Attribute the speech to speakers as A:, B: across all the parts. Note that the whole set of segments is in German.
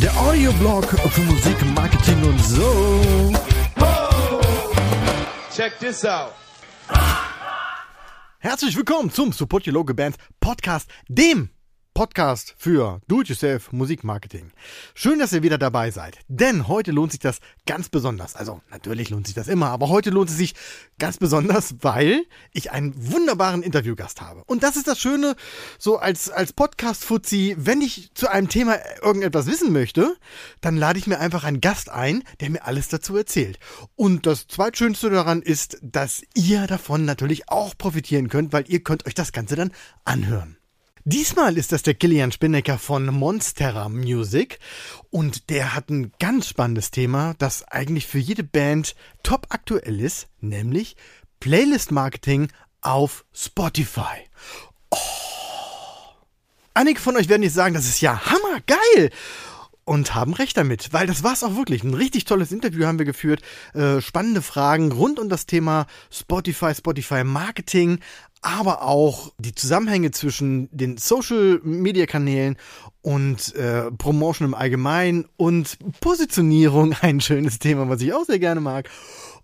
A: Der Audioblog für Musik, Marketing und so.
B: Check this out.
A: Herzlich willkommen zum Support Your Local Bands Podcast, dem Podcast für Do-it-yourself Musikmarketing. Schön, dass ihr wieder dabei seid, denn heute lohnt sich das ganz besonders. Also natürlich lohnt sich das immer, aber heute lohnt es sich ganz besonders, weil ich einen wunderbaren Interviewgast habe. Und das ist das Schöne, so als, als Podcast-Fuzzi, wenn ich zu einem Thema irgendetwas wissen möchte, dann lade ich mir einfach einen Gast ein, der mir alles dazu erzählt. Und das Zweitschönste daran ist, dass ihr davon natürlich auch profitieren könnt, weil ihr könnt euch das Ganze dann anhören. Diesmal ist das der Kilian Spinnecker von Monstera Music und der hat ein ganz spannendes Thema, das eigentlich für jede Band top aktuell ist, nämlich Playlist Marketing auf Spotify. Oh. Einige von euch werden jetzt sagen, das ist ja hammergeil und haben recht damit, weil das war es auch wirklich. Ein richtig tolles Interview haben wir geführt, äh, spannende Fragen rund um das Thema Spotify, Spotify Marketing, aber auch die Zusammenhänge zwischen den Social-Media-Kanälen und äh, Promotion im Allgemeinen und Positionierung, ein schönes Thema, was ich auch sehr gerne mag.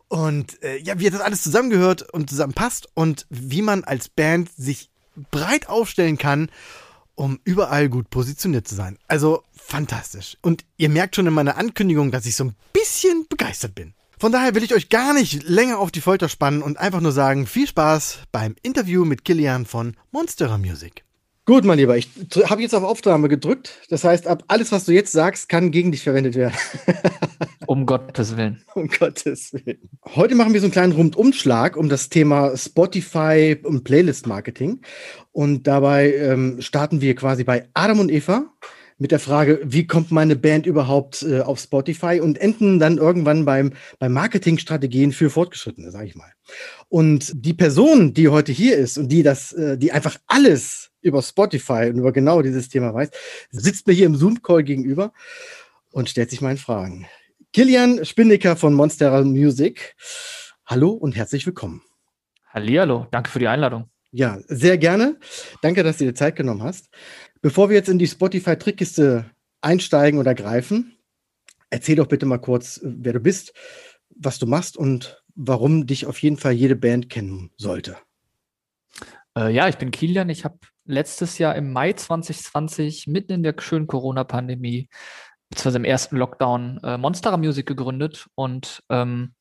A: Und äh, ja, wie das alles zusammengehört und zusammenpasst und wie man als Band sich breit aufstellen kann, um überall gut positioniert zu sein. Also fantastisch. Und ihr merkt schon in meiner Ankündigung, dass ich so ein bisschen begeistert bin. Von daher will ich euch gar nicht länger auf die Folter spannen und einfach nur sagen, viel Spaß beim Interview mit Kilian von Monstera Music. Gut, mein Lieber, ich habe jetzt auf Aufnahme gedrückt. Das heißt, ab alles, was du jetzt sagst, kann gegen dich verwendet werden.
C: um Gottes Willen.
A: Um Gottes Willen. Heute machen wir so einen kleinen Rundumschlag um das Thema Spotify und Playlist-Marketing. Und dabei ähm, starten wir quasi bei Adam und Eva mit der Frage, wie kommt meine Band überhaupt äh, auf Spotify und enden dann irgendwann beim, beim Marketingstrategien für Fortgeschrittene, sage ich mal. Und die Person, die heute hier ist und die das, äh, die einfach alles über Spotify und über genau dieses Thema weiß, sitzt mir hier im Zoom-Call gegenüber und stellt sich meinen Fragen. Kilian Spinnecker von Monstera Music. Hallo und herzlich willkommen.
C: Hallihallo, danke für die Einladung.
A: Ja, sehr gerne. Danke, dass du dir Zeit genommen hast. Bevor wir jetzt in die Spotify-Trickkiste einsteigen oder greifen, erzähl doch bitte mal kurz, wer du bist, was du machst und warum dich auf jeden Fall jede Band kennen sollte.
C: Äh, ja, ich bin Kilian. Ich habe letztes Jahr im Mai 2020 mitten in der schönen Corona-Pandemie, beziehungsweise im ersten Lockdown, äh, Monstera Music gegründet und ähm,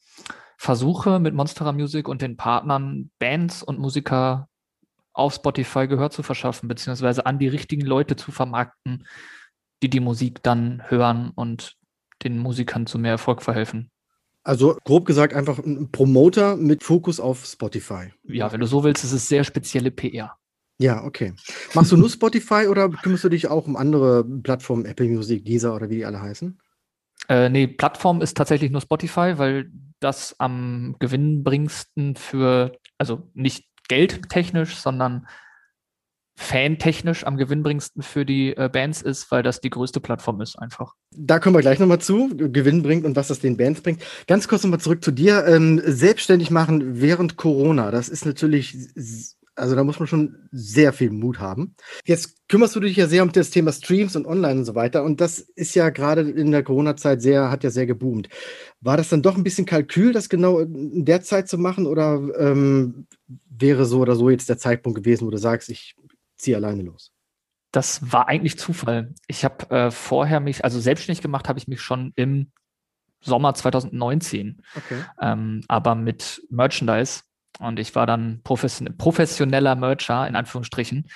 C: versuche mit Monstera Music und den Partnern Bands und Musiker auf Spotify Gehör zu verschaffen, beziehungsweise an die richtigen Leute zu vermarkten, die die Musik dann hören und den Musikern zu mehr Erfolg verhelfen.
A: Also grob gesagt einfach ein Promoter mit Fokus auf Spotify.
C: Ja, wenn du so willst, ist es sehr spezielle PR.
A: Ja, okay. Machst du nur Spotify oder kümmerst du dich auch um andere Plattformen, Apple Music, Deezer oder wie die alle heißen?
C: Äh, nee, Plattform ist tatsächlich nur Spotify, weil das am gewinnbringendsten für, also nicht geldtechnisch, sondern fantechnisch am gewinnbringendsten für die äh, Bands ist, weil das die größte Plattform ist einfach.
A: Da kommen wir gleich nochmal zu, Gewinn bringt und was das den Bands bringt. Ganz kurz nochmal zurück zu dir. Ähm, selbstständig machen während Corona, das ist natürlich also da muss man schon sehr viel Mut haben. Jetzt kümmerst du dich ja sehr um das Thema Streams und Online und so weiter. Und das ist ja gerade in der Corona-Zeit sehr, hat ja sehr geboomt. War das dann doch ein bisschen Kalkül, das genau in der Zeit zu machen? Oder ähm, wäre so oder so jetzt der Zeitpunkt gewesen, wo du sagst, ich ziehe alleine los?
C: Das war eigentlich Zufall. Ich habe äh, vorher mich, also selbstständig gemacht habe ich mich schon im Sommer 2019. Okay. Ähm, aber mit Merchandise und ich war dann profession professioneller Mercher, in Anführungsstrichen,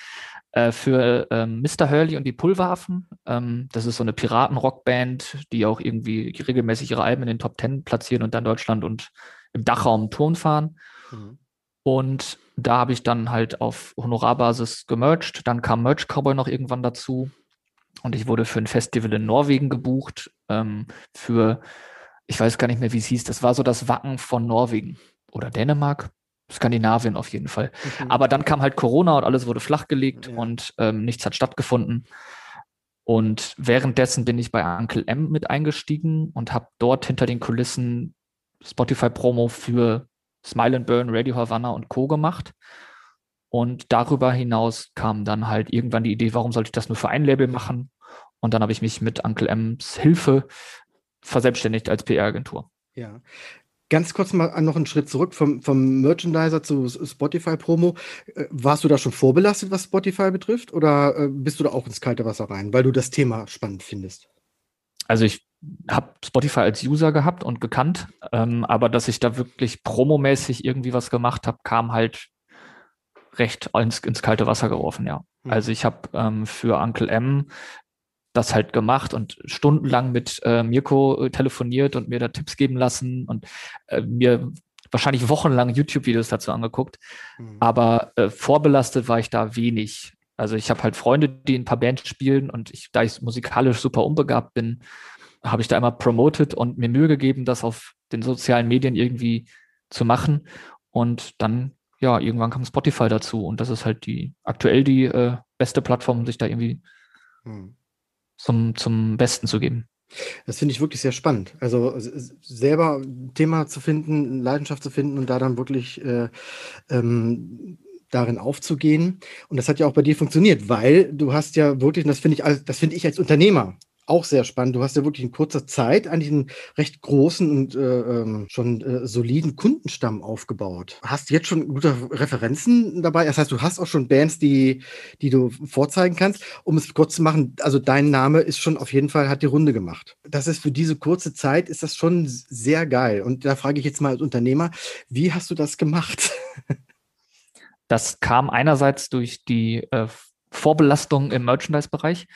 C: äh, für ähm, Mr. Hurley und die Pulverwaffen. Ähm, das ist so eine Piraten-Rockband, die auch irgendwie regelmäßig ihre Alben in den Top Ten platzieren und dann Deutschland und im Dachraum Touren fahren. Mhm. Und da habe ich dann halt auf Honorarbasis gemercht. Dann kam Merch Cowboy noch irgendwann dazu. Und ich wurde für ein Festival in Norwegen gebucht. Ähm, für, ich weiß gar nicht mehr, wie es hieß. Das war so das Wacken von Norwegen oder Dänemark. Skandinavien auf jeden Fall. Mhm. Aber dann kam halt Corona und alles wurde flachgelegt ja. und ähm, nichts hat stattgefunden. Und währenddessen bin ich bei Uncle M mit eingestiegen und habe dort hinter den Kulissen Spotify-Promo für Smile and Burn, Radio Havana und Co. gemacht. Und darüber hinaus kam dann halt irgendwann die Idee, warum sollte ich das nur für ein Label machen? Und dann habe ich mich mit Uncle M's Hilfe verselbstständigt als PR-Agentur.
A: Ja. Ganz kurz mal noch einen Schritt zurück vom, vom Merchandiser zu Spotify-Promo. Äh, warst du da schon vorbelastet, was Spotify betrifft, oder äh, bist du da auch ins kalte Wasser rein, weil du das Thema spannend findest?
C: Also ich habe Spotify als User gehabt und gekannt, ähm, aber dass ich da wirklich promomäßig irgendwie was gemacht habe, kam halt recht ins, ins kalte Wasser geworfen, ja. Mhm. Also ich habe ähm, für Uncle M das halt gemacht und stundenlang mit äh, Mirko äh, telefoniert und mir da Tipps geben lassen und äh, mir wahrscheinlich wochenlang YouTube-Videos dazu angeguckt. Mhm. Aber äh, vorbelastet war ich da wenig. Also ich habe halt Freunde, die ein paar Bands spielen und ich, da ich musikalisch super unbegabt bin, habe ich da immer promoted und mir Mühe gegeben, das auf den sozialen Medien irgendwie zu machen. Und dann, ja, irgendwann kam Spotify dazu und das ist halt die aktuell die äh, beste Plattform, sich da irgendwie hm zum, zum Besten zu geben.
A: Das finde ich wirklich sehr spannend. Also selber ein Thema zu finden, Leidenschaft zu finden und da dann wirklich äh, ähm, darin aufzugehen. Und das hat ja auch bei dir funktioniert, weil du hast ja wirklich, das finde ich, das finde ich als Unternehmer auch sehr spannend. Du hast ja wirklich in kurzer Zeit eigentlich einen recht großen und äh, ähm, schon äh, soliden Kundenstamm aufgebaut. Hast jetzt schon gute Referenzen dabei? Das heißt, du hast auch schon Bands, die, die du vorzeigen kannst. Um es kurz zu machen, also dein Name ist schon auf jeden Fall, hat die Runde gemacht. Das ist für diese kurze Zeit, ist das schon sehr geil. Und da frage ich jetzt mal als Unternehmer, wie hast du das gemacht?
C: Das kam einerseits durch die äh, Vorbelastung im Merchandise-Bereich.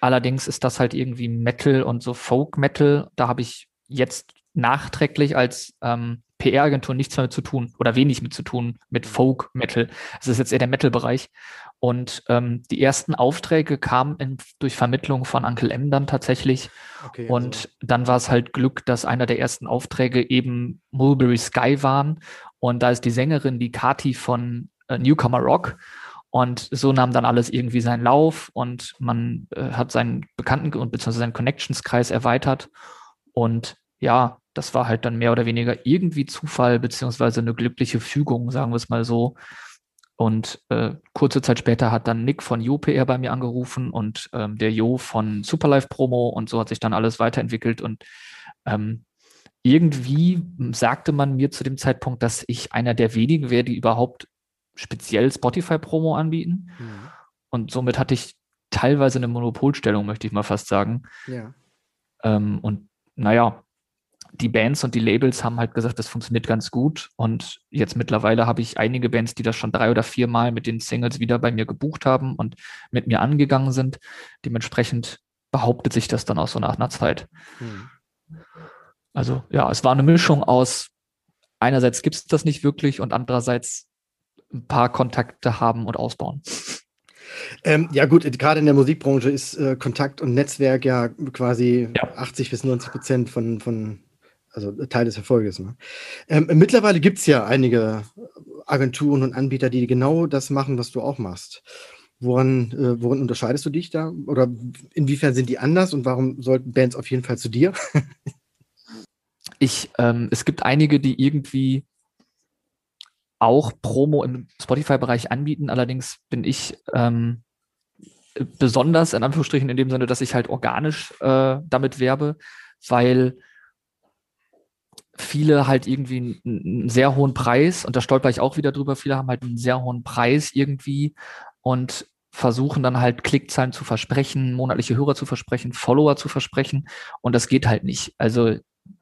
C: Allerdings ist das halt irgendwie Metal und so Folk-Metal. Da habe ich jetzt nachträglich als ähm, PR-Agentur nichts mehr mit zu tun oder wenig mit zu tun mit mhm. Folk-Metal. Es ist jetzt eher der Metal-Bereich. Und ähm, die ersten Aufträge kamen in, durch Vermittlung von Uncle M dann tatsächlich. Okay, also. Und dann war es halt Glück, dass einer der ersten Aufträge eben Mulberry Sky waren. Und da ist die Sängerin, die Kati von äh, Newcomer Rock. Und so nahm dann alles irgendwie seinen Lauf und man äh, hat seinen Bekannten- und beziehungsweise seinen Connections-Kreis erweitert. Und ja, das war halt dann mehr oder weniger irgendwie Zufall, beziehungsweise eine glückliche Fügung, sagen wir es mal so. Und äh, kurze Zeit später hat dann Nick von JoPR bei mir angerufen und ähm, der Jo von Superlife Promo und so hat sich dann alles weiterentwickelt und ähm, irgendwie sagte man mir zu dem Zeitpunkt, dass ich einer der wenigen wäre, die überhaupt speziell Spotify-Promo anbieten. Mhm. Und somit hatte ich teilweise eine Monopolstellung, möchte ich mal fast sagen. Ja. Ähm, und naja, die Bands und die Labels haben halt gesagt, das funktioniert ganz gut. Und jetzt mittlerweile habe ich einige Bands, die das schon drei oder vier Mal mit den Singles wieder bei mir gebucht haben und mit mir angegangen sind. Dementsprechend behauptet sich das dann auch so nach einer Zeit. Hm. Also ja, es war eine Mischung aus, einerseits gibt es das nicht wirklich und andererseits ein paar Kontakte haben und ausbauen.
A: Ähm, ja gut, gerade in der Musikbranche ist äh, Kontakt und Netzwerk ja quasi ja. 80 bis 90 Prozent von, von also Teil des Erfolges. Ne? Ähm, mittlerweile gibt es ja einige Agenturen und Anbieter, die genau das machen, was du auch machst. Woran, äh, woran unterscheidest du dich da? Oder inwiefern sind die anders und warum sollten Bands auf jeden Fall zu dir?
C: ich, ähm, es gibt einige, die irgendwie auch Promo im Spotify-Bereich anbieten. Allerdings bin ich ähm, besonders in Anführungsstrichen in dem Sinne, dass ich halt organisch äh, damit werbe, weil viele halt irgendwie einen, sehr hohen Preis, und da stolper ich auch wieder drüber, viele haben halt einen sehr hohen Preis irgendwie und versuchen dann halt Klickzahlen zu versprechen, monatliche Hörer zu versprechen, Follower zu versprechen und das geht halt nicht. Also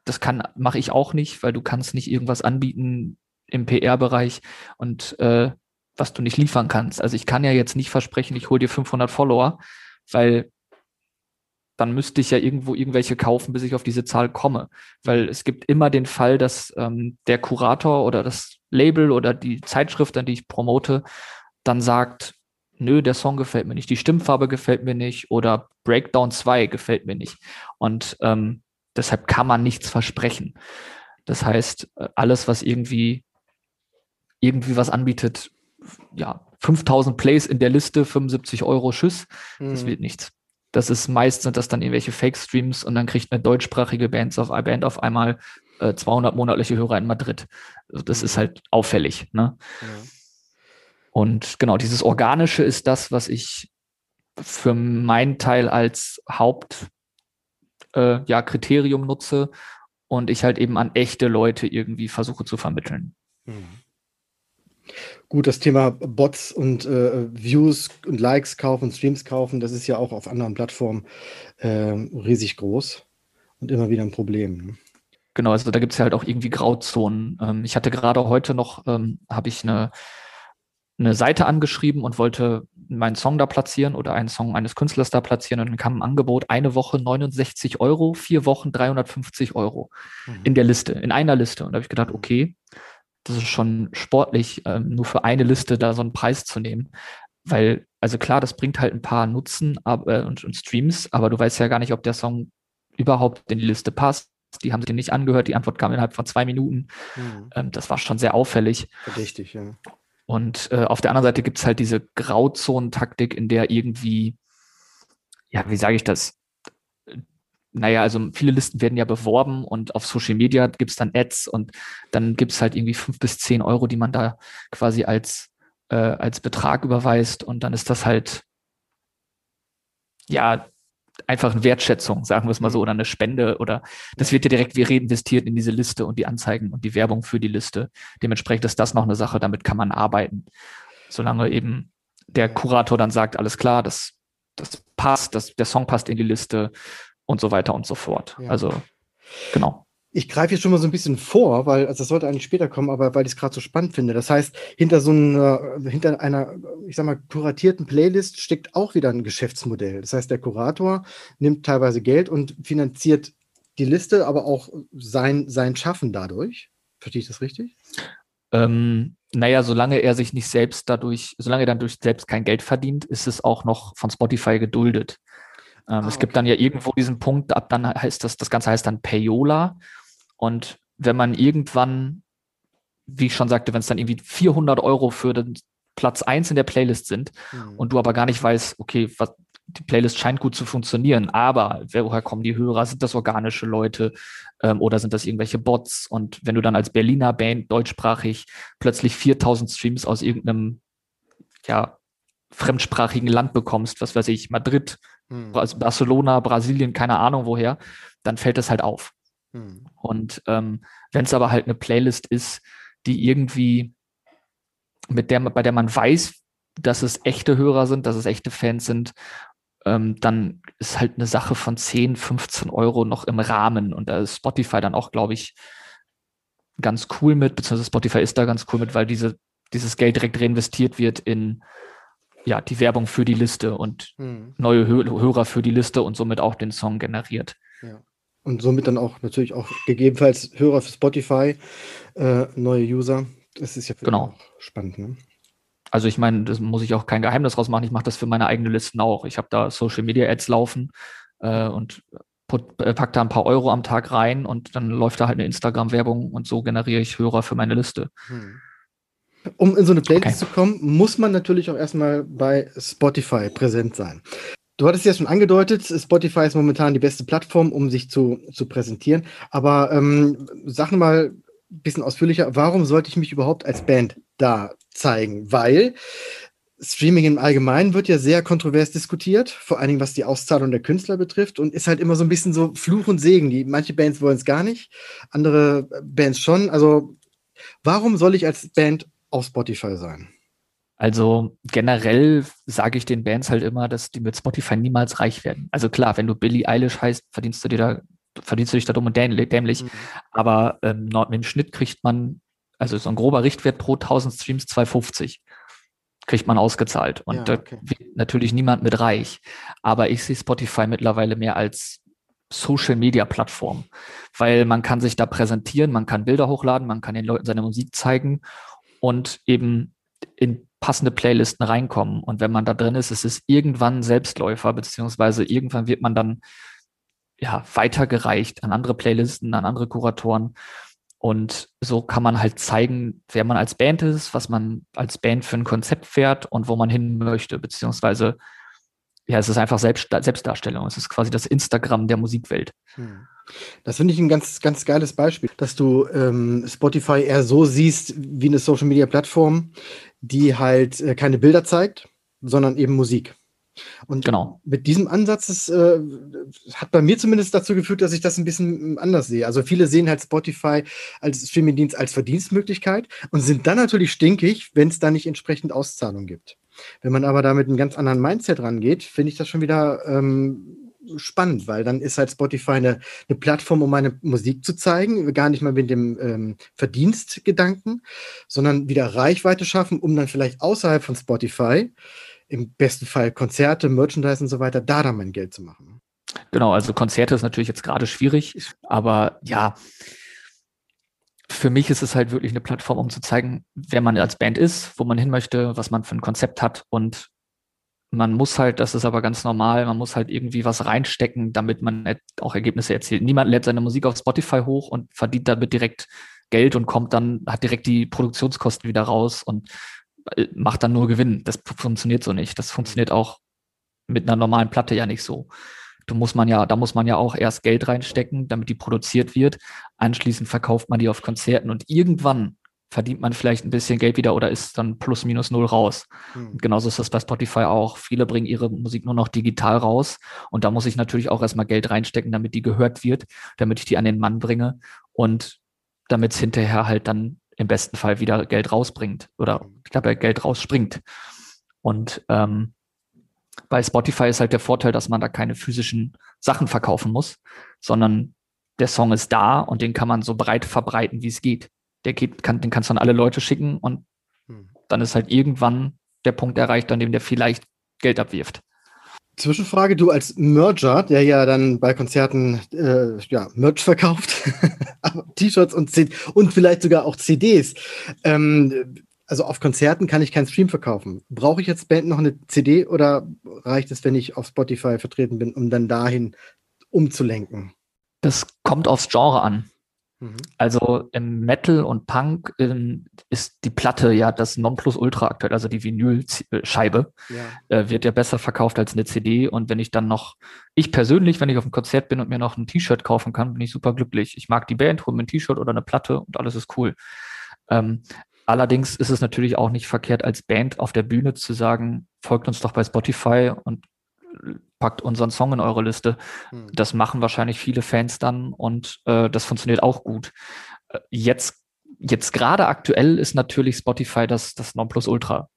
C: das kann mache ich auch nicht, weil du kannst nicht irgendwas anbieten, im PR-Bereich und äh, was du nicht liefern kannst. Also ich kann ja jetzt nicht versprechen, ich hole dir 500 Follower, weil dann müsste ich ja irgendwo irgendwelche kaufen, bis ich auf diese Zahl komme. Weil es gibt immer den Fall, dass ähm, der Kurator oder das Label oder die Zeitschrift, an die ich promote, dann sagt, nö, der Song gefällt mir nicht, die Stimmfarbe gefällt mir nicht oder Breakdown 2 gefällt mir nicht. Und ähm, deshalb kann man nichts versprechen. Das heißt, äh, alles, was irgendwie irgendwie was anbietet, ja, 5000 Plays in der Liste, 75 Euro Schuss, mhm. das wird nichts. Das ist meist sind das dann irgendwelche Fake-Streams und dann kriegt eine deutschsprachige Band auf, Band auf einmal äh, 200 monatliche Hörer in Madrid. Also das ist halt auffällig. Ne? Ja. Und genau, dieses Organische ist das, was ich für meinen Teil als Haupt äh, ja, Kriterium nutze und ich halt eben an echte Leute irgendwie versuche zu vermitteln. Mhm.
A: Gut, das Thema Bots und äh, Views und Likes kaufen, Streams kaufen, das ist ja auch auf anderen Plattformen äh, riesig groß und immer wieder ein Problem. Ne?
C: Genau, also da gibt es ja halt auch irgendwie Grauzonen. Ähm, ich hatte gerade heute noch, ähm, habe ich eine, eine Seite angeschrieben und wollte meinen Song da platzieren oder einen Song eines Künstlers da platzieren und dann kam ein Angebot, eine Woche 69 Euro, vier Wochen 350 Euro mhm. in der Liste, in einer Liste. Und da habe ich gedacht, okay, das ist schon sportlich, ähm, nur für eine Liste da so einen Preis zu nehmen. Weil, also klar, das bringt halt ein paar Nutzen aber, äh, und, und Streams, aber du weißt ja gar nicht, ob der Song überhaupt in die Liste passt. Die haben sich nicht angehört, die Antwort kam innerhalb von zwei Minuten. Mhm. Ähm, das war schon sehr auffällig.
A: Verdächtig, ja.
C: Und äh, auf der anderen Seite gibt es halt diese Grauzonentaktik, in der irgendwie, ja, wie sage ich das? Naja, also viele Listen werden ja beworben und auf Social Media gibt es dann Ads und dann gibt es halt irgendwie fünf bis zehn Euro, die man da quasi als, äh, als Betrag überweist und dann ist das halt, ja, einfach eine Wertschätzung, sagen wir es mal so, mhm. oder eine Spende oder das wird ja direkt wie reinvestiert in diese Liste und die Anzeigen und die Werbung für die Liste. Dementsprechend ist das noch eine Sache, damit kann man arbeiten. Solange eben der Kurator dann sagt, alles klar, das, das passt, das, der Song passt in die Liste und so weiter und so fort. Ja. Also, genau
A: ich greife jetzt schon mal so ein bisschen vor, weil, also das sollte eigentlich später kommen, aber weil ich es gerade so spannend finde. Das heißt, hinter so einer, hinter einer, ich sag mal, kuratierten Playlist steckt auch wieder ein Geschäftsmodell. Das heißt, der Kurator nimmt teilweise Geld und finanziert die Liste, aber auch sein, sein Schaffen dadurch. Verstehe ich das richtig?
C: Ähm, naja, solange er sich nicht selbst dadurch, solange er dann durch selbst kein Geld verdient, ist es auch noch von Spotify geduldet. Ähm, ah, es gibt dann ja irgendwo diesen Punkt, ab dann heißt das, das Ganze heißt dann Payola. Und wenn man irgendwann, wie ich schon sagte, wenn es dann irgendwie 400 Euro für den Platz 1 in der Playlist sind mhm. und du aber gar nicht weißt, okay, was, die Playlist scheint gut zu funktionieren, aber woher kommen die Hörer? Sind das organische Leute ähm, oder sind das irgendwelche Bots? Und wenn du dann als Berliner Band deutschsprachig plötzlich 4000 Streams aus irgendeinem ja, fremdsprachigen Land bekommst, was weiß ich, Madrid, hm. Barcelona, Brasilien, keine Ahnung woher, dann fällt das halt auf. Hm. Und ähm, wenn es aber halt eine Playlist ist, die irgendwie mit der, bei der man weiß, dass es echte Hörer sind, dass es echte Fans sind, ähm, dann ist halt eine Sache von 10, 15 Euro noch im Rahmen. Und da ist Spotify dann auch, glaube ich, ganz cool mit, beziehungsweise Spotify ist da ganz cool mit, weil diese, dieses Geld direkt reinvestiert wird in ja, die Werbung für die Liste und hm. neue Hö Hörer für die Liste und somit auch den Song generiert.
A: Ja und somit dann auch natürlich auch gegebenenfalls Hörer für Spotify, äh, neue User. Das ist ja
C: genau.
A: spannend. Ne?
C: Also ich meine, das muss ich auch kein Geheimnis draus machen. Ich mache das für meine eigenen Listen auch. Ich habe da Social Media Ads laufen äh, und äh, pack da ein paar Euro am Tag rein und dann läuft da halt eine Instagram-Werbung und so generiere ich Hörer für meine Liste. Hm.
A: Um in so eine Playlist okay. zu kommen, muss man natürlich auch erstmal bei Spotify präsent sein. Du hattest ja schon angedeutet, Spotify ist momentan die beste Plattform, um sich zu, zu präsentieren. Aber ähm, sag mal ein bisschen ausführlicher, warum sollte ich mich überhaupt als Band da zeigen? Weil Streaming im Allgemeinen wird ja sehr kontrovers diskutiert, vor allen Dingen was die Auszahlung der Künstler betrifft und ist halt immer so ein bisschen so Fluch und Segen. Die, manche Bands wollen es gar nicht, andere Bands schon. Also warum soll ich als Band auf Spotify sein?
C: Also generell sage ich den Bands halt immer, dass die mit Spotify niemals reich werden. Also klar, wenn du Billie Eilish heißt, verdienst du dir da, verdienst du dich da dumm und dämlich. Mhm. Aber ähm, im Schnitt kriegt man, also so ein grober Richtwert pro 1000 Streams 250 kriegt man ausgezahlt. Und ja, okay. da wird natürlich niemand mit reich. Aber ich sehe Spotify mittlerweile mehr als Social Media Plattform, weil man kann sich da präsentieren, man kann Bilder hochladen, man kann den Leuten seine Musik zeigen und eben in passende Playlisten reinkommen. Und wenn man da drin ist, ist es irgendwann Selbstläufer, beziehungsweise irgendwann wird man dann ja weitergereicht an andere Playlisten, an andere Kuratoren. Und so kann man halt zeigen, wer man als Band ist, was man als Band für ein Konzept fährt und wo man hin möchte, beziehungsweise ja, es ist einfach Selbst, Selbstdarstellung. Es ist quasi das Instagram der Musikwelt. Hm.
A: Das finde ich ein ganz, ganz geiles Beispiel, dass du ähm, Spotify eher so siehst wie eine Social Media Plattform, die halt äh, keine Bilder zeigt, sondern eben Musik. Und genau. mit diesem Ansatz ist, äh, hat bei mir zumindest dazu geführt, dass ich das ein bisschen anders sehe. Also viele sehen halt Spotify als Streamingdienst als Verdienstmöglichkeit und sind dann natürlich stinkig, wenn es da nicht entsprechend Auszahlung gibt. Wenn man aber da mit einem ganz anderen Mindset rangeht, finde ich das schon wieder ähm, spannend, weil dann ist halt Spotify eine, eine, Plattform, um meine Musik zu zeigen, gar nicht mal mit dem ähm, Verdienstgedanken, sondern wieder Reichweite schaffen, um dann vielleicht außerhalb von Spotify, im besten Fall Konzerte, Merchandise und so weiter, da dann mein Geld zu machen.
C: Genau, also Konzerte ist natürlich jetzt gerade schwierig, aber ja, für mich ist es halt wirklich eine Plattform, um zu zeigen, wer man als Band ist, wo man hin möchte, was man für ein Konzept hat und man muss halt, das ist aber ganz normal, man muss halt irgendwie was reinstecken, damit man auch Ergebnisse erzielt. Niemand lädt seine Musik auf Spotify hoch und verdient damit direkt Geld und kommt dann, hat direkt die Produktionskosten wieder raus und äh, macht dann nur Gewinn. Das funktioniert so nicht. Das funktioniert auch mit einer normalen Platte ja nicht so. Da muss man ja, da muss man ja auch erst Geld reinstecken, damit die produziert wird. Anschließend verkauft man die auf Konzerten und irgendwann verdient man vielleicht ein bisschen Geld wieder oder ist dann plus minus null raus. Hm. Genauso ist das bei Spotify auch. Viele bringen ihre Musik nur noch digital raus und da muss ich natürlich auch erstmal Geld reinstecken, damit die gehört wird, damit ich die an den Mann bringe und damit es hinterher halt dann im besten Fall wieder Geld rausbringt oder ich glaube, Geld rausspringt. Und ähm, bei Spotify ist halt der Vorteil, dass man da keine physischen Sachen verkaufen muss, sondern der Song ist da und den kann man so breit verbreiten, wie es geht der geht, kann, den kannst du an alle Leute schicken und hm. dann ist halt irgendwann der Punkt erreicht, an dem der vielleicht Geld abwirft.
A: Zwischenfrage, du als Merger, der ja dann bei Konzerten äh, ja, Merch verkauft, T-Shirts und, und vielleicht sogar auch CDs. Ähm, also auf Konzerten kann ich keinen Stream verkaufen. Brauche ich jetzt Band noch eine CD oder reicht es, wenn ich auf Spotify vertreten bin, um dann dahin umzulenken?
C: Das kommt aufs Genre an. Mhm. Also im Metal und Punk ähm, ist die Platte ja das Nonplusultra aktuell, also die Vinylscheibe, ja. äh, wird ja besser verkauft als eine CD. Und wenn ich dann noch, ich persönlich, wenn ich auf einem Konzert bin und mir noch ein T-Shirt kaufen kann, bin ich super glücklich. Ich mag die Band, hole mir ein T-Shirt oder eine Platte und alles ist cool. Ähm, allerdings ist es natürlich auch nicht verkehrt, als Band auf der Bühne zu sagen, folgt uns doch bei Spotify und packt unseren Song in eure Liste. Hm. Das machen wahrscheinlich viele Fans dann und äh, das funktioniert auch gut. Äh, jetzt, jetzt gerade aktuell ist natürlich Spotify das, das Nonplusultra.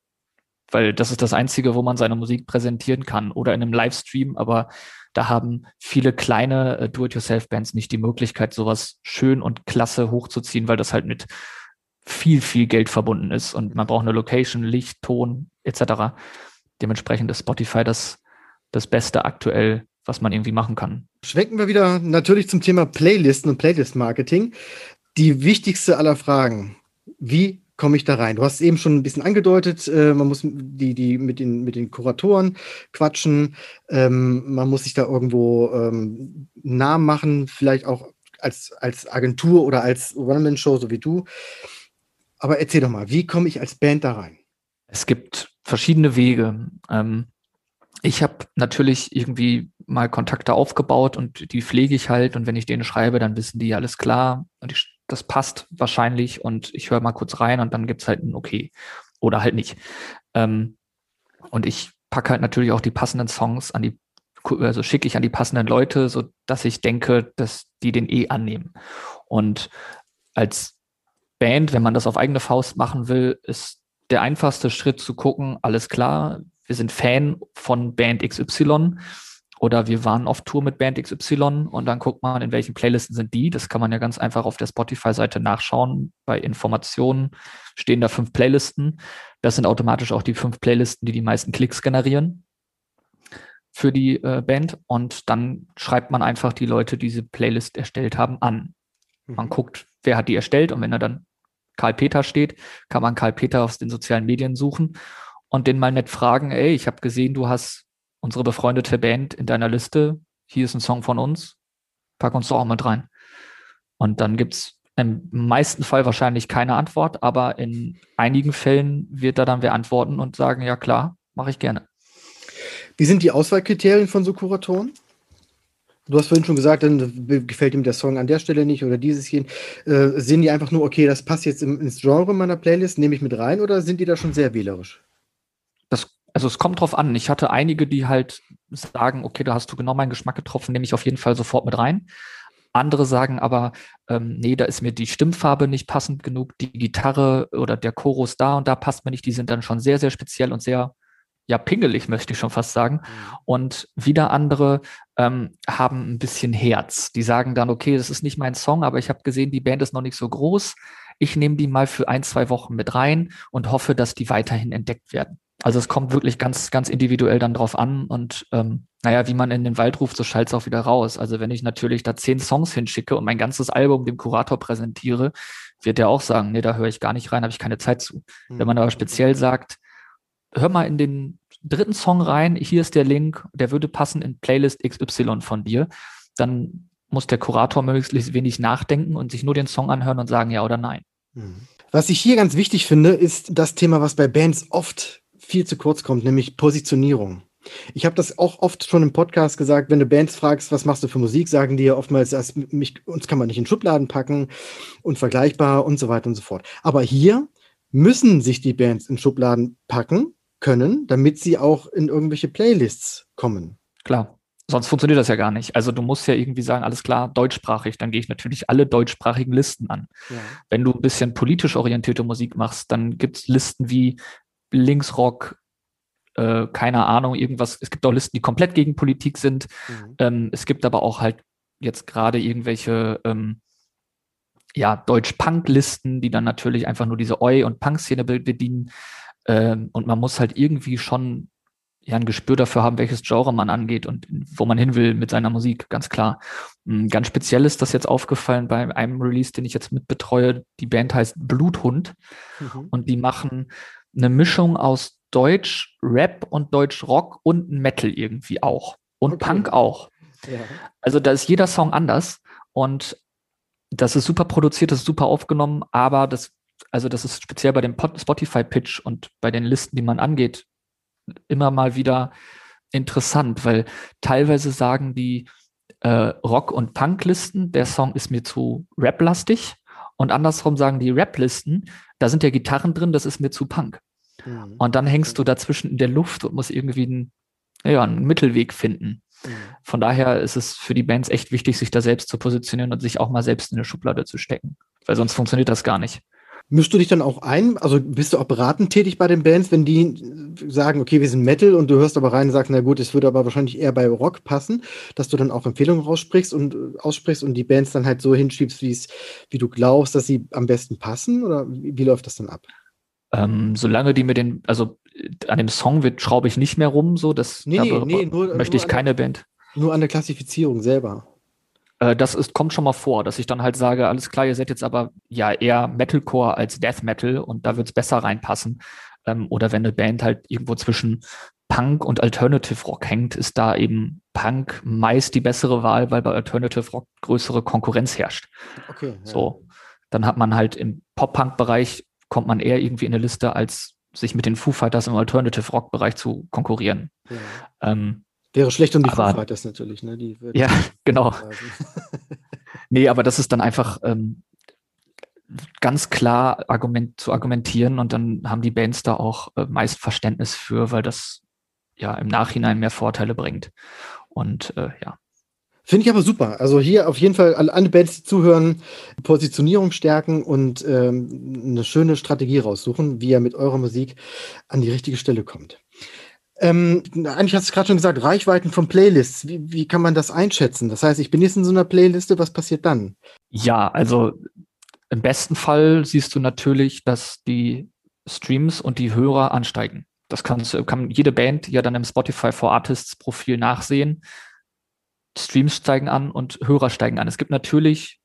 C: Weil das ist das Einzige, wo man seine Musik präsentieren kann oder in einem Livestream, aber da haben viele kleine äh, Do-it-yourself-Bands nicht die Möglichkeit, sowas schön und klasse hochzuziehen, weil das halt mit viel, viel Geld verbunden ist und man braucht eine Location, Licht, Ton etc. Dementsprechend ist Spotify das das Beste aktuell, was man irgendwie machen kann.
A: Schwenken wir wieder natürlich zum Thema Playlisten und Playlist-Marketing. Die wichtigste aller Fragen. Wie komme ich da rein? Du hast es eben schon ein bisschen angedeutet, äh, man muss die, die mit, den, mit den Kuratoren quatschen, ähm, man muss sich da irgendwo ähm, Namen machen, vielleicht auch als, als Agentur oder als One-Man-Show, so wie du. Aber erzähl doch mal, wie komme ich als Band da rein?
C: Es gibt verschiedene Wege. Ähm, ich habe natürlich irgendwie mal Kontakte aufgebaut und die pflege ich halt und wenn ich denen schreibe, dann wissen die alles klar und ich, das passt wahrscheinlich und ich höre mal kurz rein und dann gibt's halt ein Okay oder halt nicht. Ähm, und ich packe halt natürlich auch die passenden Songs an die, also schicke ich an die passenden Leute, so dass ich denke, dass die den eh annehmen. Und als Band, wenn man das auf eigene Faust machen will, ist der einfachste Schritt zu gucken, alles klar, wir sind Fan von Band XY oder wir waren auf Tour mit Band XY und dann guckt man, in welchen Playlisten sind die. Das kann man ja ganz einfach auf der Spotify-Seite nachschauen. Bei Informationen stehen da fünf Playlisten. Das sind automatisch auch die fünf Playlisten, die die meisten Klicks generieren für die äh, Band. Und dann schreibt man einfach die Leute, die diese Playlist erstellt haben, an. Man mhm. guckt, wer hat die erstellt und wenn er dann Karl Peter steht, kann man Karl Peter aus den sozialen Medien suchen und den mal nett fragen, ey, ich habe gesehen, du hast unsere befreundete Band in deiner Liste, hier ist ein Song von uns, pack uns doch auch mit rein. Und dann gibt's im meisten Fall wahrscheinlich keine Antwort, aber in einigen Fällen wird da dann wer antworten und sagen, ja klar, mache ich gerne.
A: Wie sind die Auswahlkriterien von so Kuratoren? Du hast vorhin schon gesagt, dann gefällt ihm der Song an der Stelle nicht oder dieses hier. Äh, sehen die einfach nur, okay, das passt jetzt ins Genre meiner Playlist, nehme ich mit rein oder sind die da schon sehr wählerisch?
C: Das, also es kommt drauf an. Ich hatte einige, die halt sagen, okay, da hast du genau meinen Geschmack getroffen, nehme ich auf jeden Fall sofort mit rein. Andere sagen aber, ähm, nee, da ist mir die Stimmfarbe nicht passend genug, die Gitarre oder der Chorus da und da passt mir nicht. Die sind dann schon sehr, sehr speziell und sehr ja, pingelig, möchte ich schon fast sagen. Mhm. Und wieder andere ähm, haben ein bisschen Herz. Die sagen dann, okay, das ist nicht mein Song, aber ich habe gesehen, die Band ist noch nicht so groß. Ich nehme die mal für ein, zwei Wochen mit rein und hoffe, dass die weiterhin entdeckt werden. Also es kommt wirklich ganz, ganz individuell dann drauf an und ähm, naja, wie man in den Wald ruft, so schallt es auch wieder raus. Also wenn ich natürlich da zehn Songs hinschicke und mein ganzes Album dem Kurator präsentiere, wird der auch sagen, nee, da höre ich gar nicht rein, habe ich keine Zeit zu. Mhm. Wenn man aber speziell sagt, hör mal in den dritten Song rein, hier ist der Link, der würde passen in Playlist XY von dir, dann muss der Kurator möglichst wenig nachdenken und sich nur den Song anhören und sagen ja oder nein.
A: Mhm. Was ich hier ganz wichtig finde, ist das Thema, was bei Bands oft viel zu kurz kommt, nämlich Positionierung. Ich habe das auch oft schon im Podcast gesagt, wenn du Bands fragst, was machst du für Musik, sagen die ja oftmals, dass mich, uns kann man nicht in Schubladen packen, unvergleichbar und so weiter und so fort. Aber hier müssen sich die Bands in Schubladen packen, können, damit sie auch in irgendwelche Playlists kommen.
C: Klar. Sonst funktioniert das ja gar nicht. Also du musst ja irgendwie sagen, alles klar, deutschsprachig, dann gehe ich natürlich alle deutschsprachigen Listen an. Ja. Wenn du ein bisschen politisch orientierte Musik machst, dann gibt es Listen wie Linksrock, äh, keine Ahnung, irgendwas. Es gibt auch Listen, die komplett gegen Politik sind. Mhm. Ähm, es gibt aber auch halt jetzt gerade irgendwelche ähm, ja, Deutsch-Punk-Listen, die dann natürlich einfach nur diese Oi- und Punk-Szene bedienen. Ähm, und man muss halt irgendwie schon ja ein Gespür dafür haben, welches Genre man angeht und wo man hin will mit seiner Musik, ganz klar. Hm, ganz speziell ist das jetzt aufgefallen bei einem Release, den ich jetzt mitbetreue. Die Band heißt Bluthund mhm. und die machen eine Mischung aus Deutsch Rap und Deutsch Rock und Metal irgendwie auch und okay. Punk auch. Ja. Also da ist jeder Song anders und das ist super produziert, das ist super aufgenommen, aber das also das ist speziell bei dem Spotify-Pitch und bei den Listen, die man angeht, immer mal wieder interessant, weil teilweise sagen die äh, Rock- und Punk-Listen, der Song ist mir zu Rap-lastig und andersrum sagen die Rap-Listen, da sind ja Gitarren drin, das ist mir zu Punk. Mhm. Und dann hängst du dazwischen in der Luft und musst irgendwie einen, ja, einen Mittelweg finden. Mhm. Von daher ist es für die Bands echt wichtig, sich da selbst zu positionieren und sich auch mal selbst in eine Schublade zu stecken, weil sonst funktioniert das gar nicht.
A: Mischst du dich dann auch ein? Also bist du auch beratend tätig bei den Bands, wenn die sagen, okay, wir sind Metal und du hörst aber rein und sagst, na gut, es würde aber wahrscheinlich eher bei Rock passen, dass du dann auch Empfehlungen raussprichst und äh, aussprichst und die Bands dann halt so hinschiebst, wie es, wie du glaubst, dass sie am besten passen? Oder wie, wie läuft das dann ab?
C: Ähm, solange die mir den, also an dem Song wird, schraube ich nicht mehr rum, so das
A: nee, nee, nee, nur,
C: möchte
A: nur
C: ich keine der, Band.
A: Nur an der Klassifizierung selber.
C: Äh, das ist, kommt schon mal vor, dass ich dann halt sage, alles klar, ihr seid jetzt aber ja eher Metalcore als Death Metal und da wird es besser reinpassen. Ähm, oder wenn eine Band halt irgendwo zwischen Punk und Alternative Rock hängt, ist da eben Punk meist die bessere Wahl, weil bei Alternative Rock größere Konkurrenz herrscht. Okay. Ja. So. Dann hat man halt im Pop-Punk-Bereich kommt man eher irgendwie in eine Liste, als sich mit den Foo Fighters im Alternative Rock-Bereich zu konkurrieren. Ja.
A: Ähm, Wäre schlecht um die aber, Foo Fighters natürlich, ne? Die
C: ja, genau. nee, aber das ist dann einfach ähm, ganz klar Argument zu argumentieren und dann haben die Bands da auch äh, meist Verständnis für, weil das ja im Nachhinein mehr Vorteile bringt. Und äh, ja.
A: Finde ich aber super. Also hier auf jeden Fall alle, Bands, die zuhören, Positionierung stärken und ähm, eine schöne Strategie raussuchen, wie ihr mit eurer Musik an die richtige Stelle kommt. Ähm, eigentlich hast du gerade schon gesagt, Reichweiten von Playlists. Wie, wie kann man das einschätzen? Das heißt, ich bin jetzt in so einer Playliste, was passiert dann?
C: Ja, also im besten Fall siehst du natürlich, dass die Streams und die Hörer ansteigen. Das kannst, kann jede Band ja dann im Spotify for Artists Profil nachsehen. Streams steigen an und Hörer steigen an. Es gibt natürlich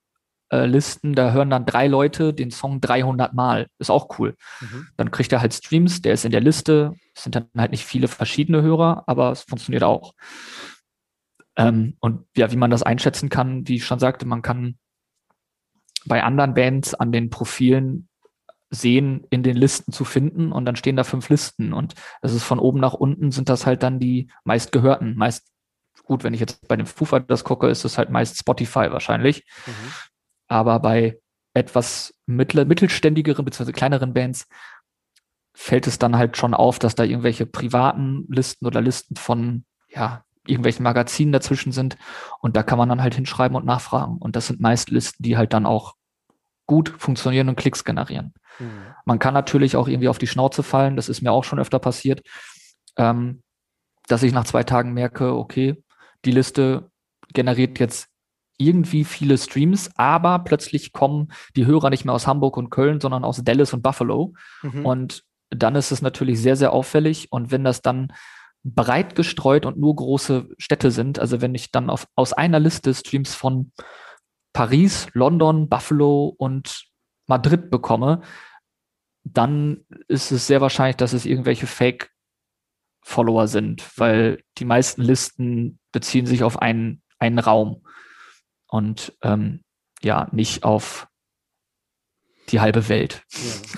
C: äh, Listen, da hören dann drei Leute den Song 300 Mal. Ist auch cool. Mhm. Dann kriegt er halt Streams, der ist in der Liste. Es sind dann halt nicht viele verschiedene Hörer, aber es funktioniert auch. Ähm, und ja, wie man das einschätzen kann, wie ich schon sagte, man kann bei anderen Bands an den Profilen sehen, in den Listen zu finden und dann stehen da fünf Listen und das ist von oben nach unten sind das halt dann die meistgehörten. Meist gut, wenn ich jetzt bei den Foo Fighters gucke, ist es halt meist Spotify wahrscheinlich. Mhm. Aber bei etwas mittel, mittelständigeren bzw. kleineren Bands fällt es dann halt schon auf, dass da irgendwelche privaten Listen oder Listen von ja, irgendwelchen Magazinen dazwischen sind. Und da kann man dann halt hinschreiben und nachfragen. Und das sind meist Listen, die halt dann auch gut funktionieren und Klicks generieren. Mhm. Man kann natürlich auch irgendwie auf die Schnauze fallen. Das ist mir auch schon öfter passiert, ähm, dass ich nach zwei Tagen merke, okay, die Liste generiert jetzt irgendwie viele Streams, aber plötzlich kommen die Hörer nicht mehr aus Hamburg und Köln, sondern aus Dallas und Buffalo. Mhm. Und dann ist es natürlich sehr, sehr auffällig. Und wenn das dann breit gestreut und nur große Städte sind, also wenn ich dann auf, aus einer Liste Streams von Paris, London, Buffalo und Madrid bekomme, dann ist es sehr wahrscheinlich, dass es irgendwelche Fake-Follower sind, weil die meisten Listen beziehen sich auf einen, einen Raum und ähm, ja, nicht auf die halbe Welt.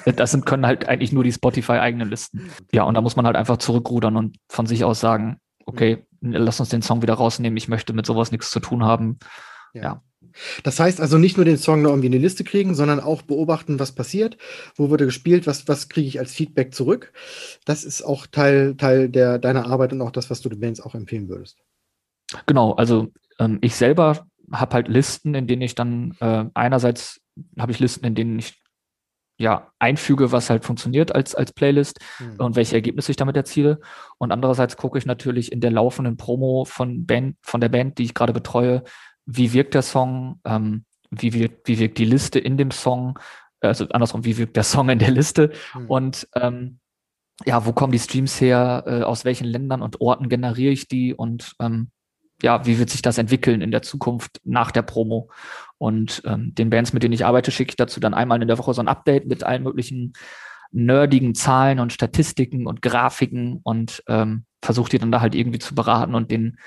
C: Ja. Das sind, können halt eigentlich nur die Spotify-eigenen Listen. Ja, und da muss man halt einfach zurückrudern und von sich aus sagen, okay, lass uns den Song wieder rausnehmen, ich möchte mit sowas nichts zu tun haben.
A: Ja. ja. Das heißt also nicht nur den Song noch irgendwie in die Liste kriegen, sondern auch beobachten, was passiert, wo wird er gespielt, was, was kriege ich als Feedback zurück. Das ist auch Teil, Teil der, deiner Arbeit und auch das, was du den Bands auch empfehlen würdest.
C: Genau, also ähm, ich selber habe halt Listen, in denen ich dann äh, einerseits habe ich Listen, in denen ich ja einfüge, was halt funktioniert als, als Playlist mhm. und welche Ergebnisse ich damit erziele. Und andererseits gucke ich natürlich in der laufenden Promo von Band, von der Band, die ich gerade betreue, wie wirkt der Song, ähm, wie, wirkt, wie wirkt die Liste in dem Song, also andersrum, wie wirkt der Song in der Liste mhm. und ähm, ja, wo kommen die Streams her, äh, aus welchen Ländern und Orten generiere ich die und ähm, ja, wie wird sich das entwickeln in der Zukunft nach der Promo? Und ähm, den Bands, mit denen ich arbeite, schicke ich dazu dann einmal in der Woche so ein Update mit allen möglichen nerdigen Zahlen und Statistiken und Grafiken und ähm, versuche die dann da halt irgendwie zu beraten und denen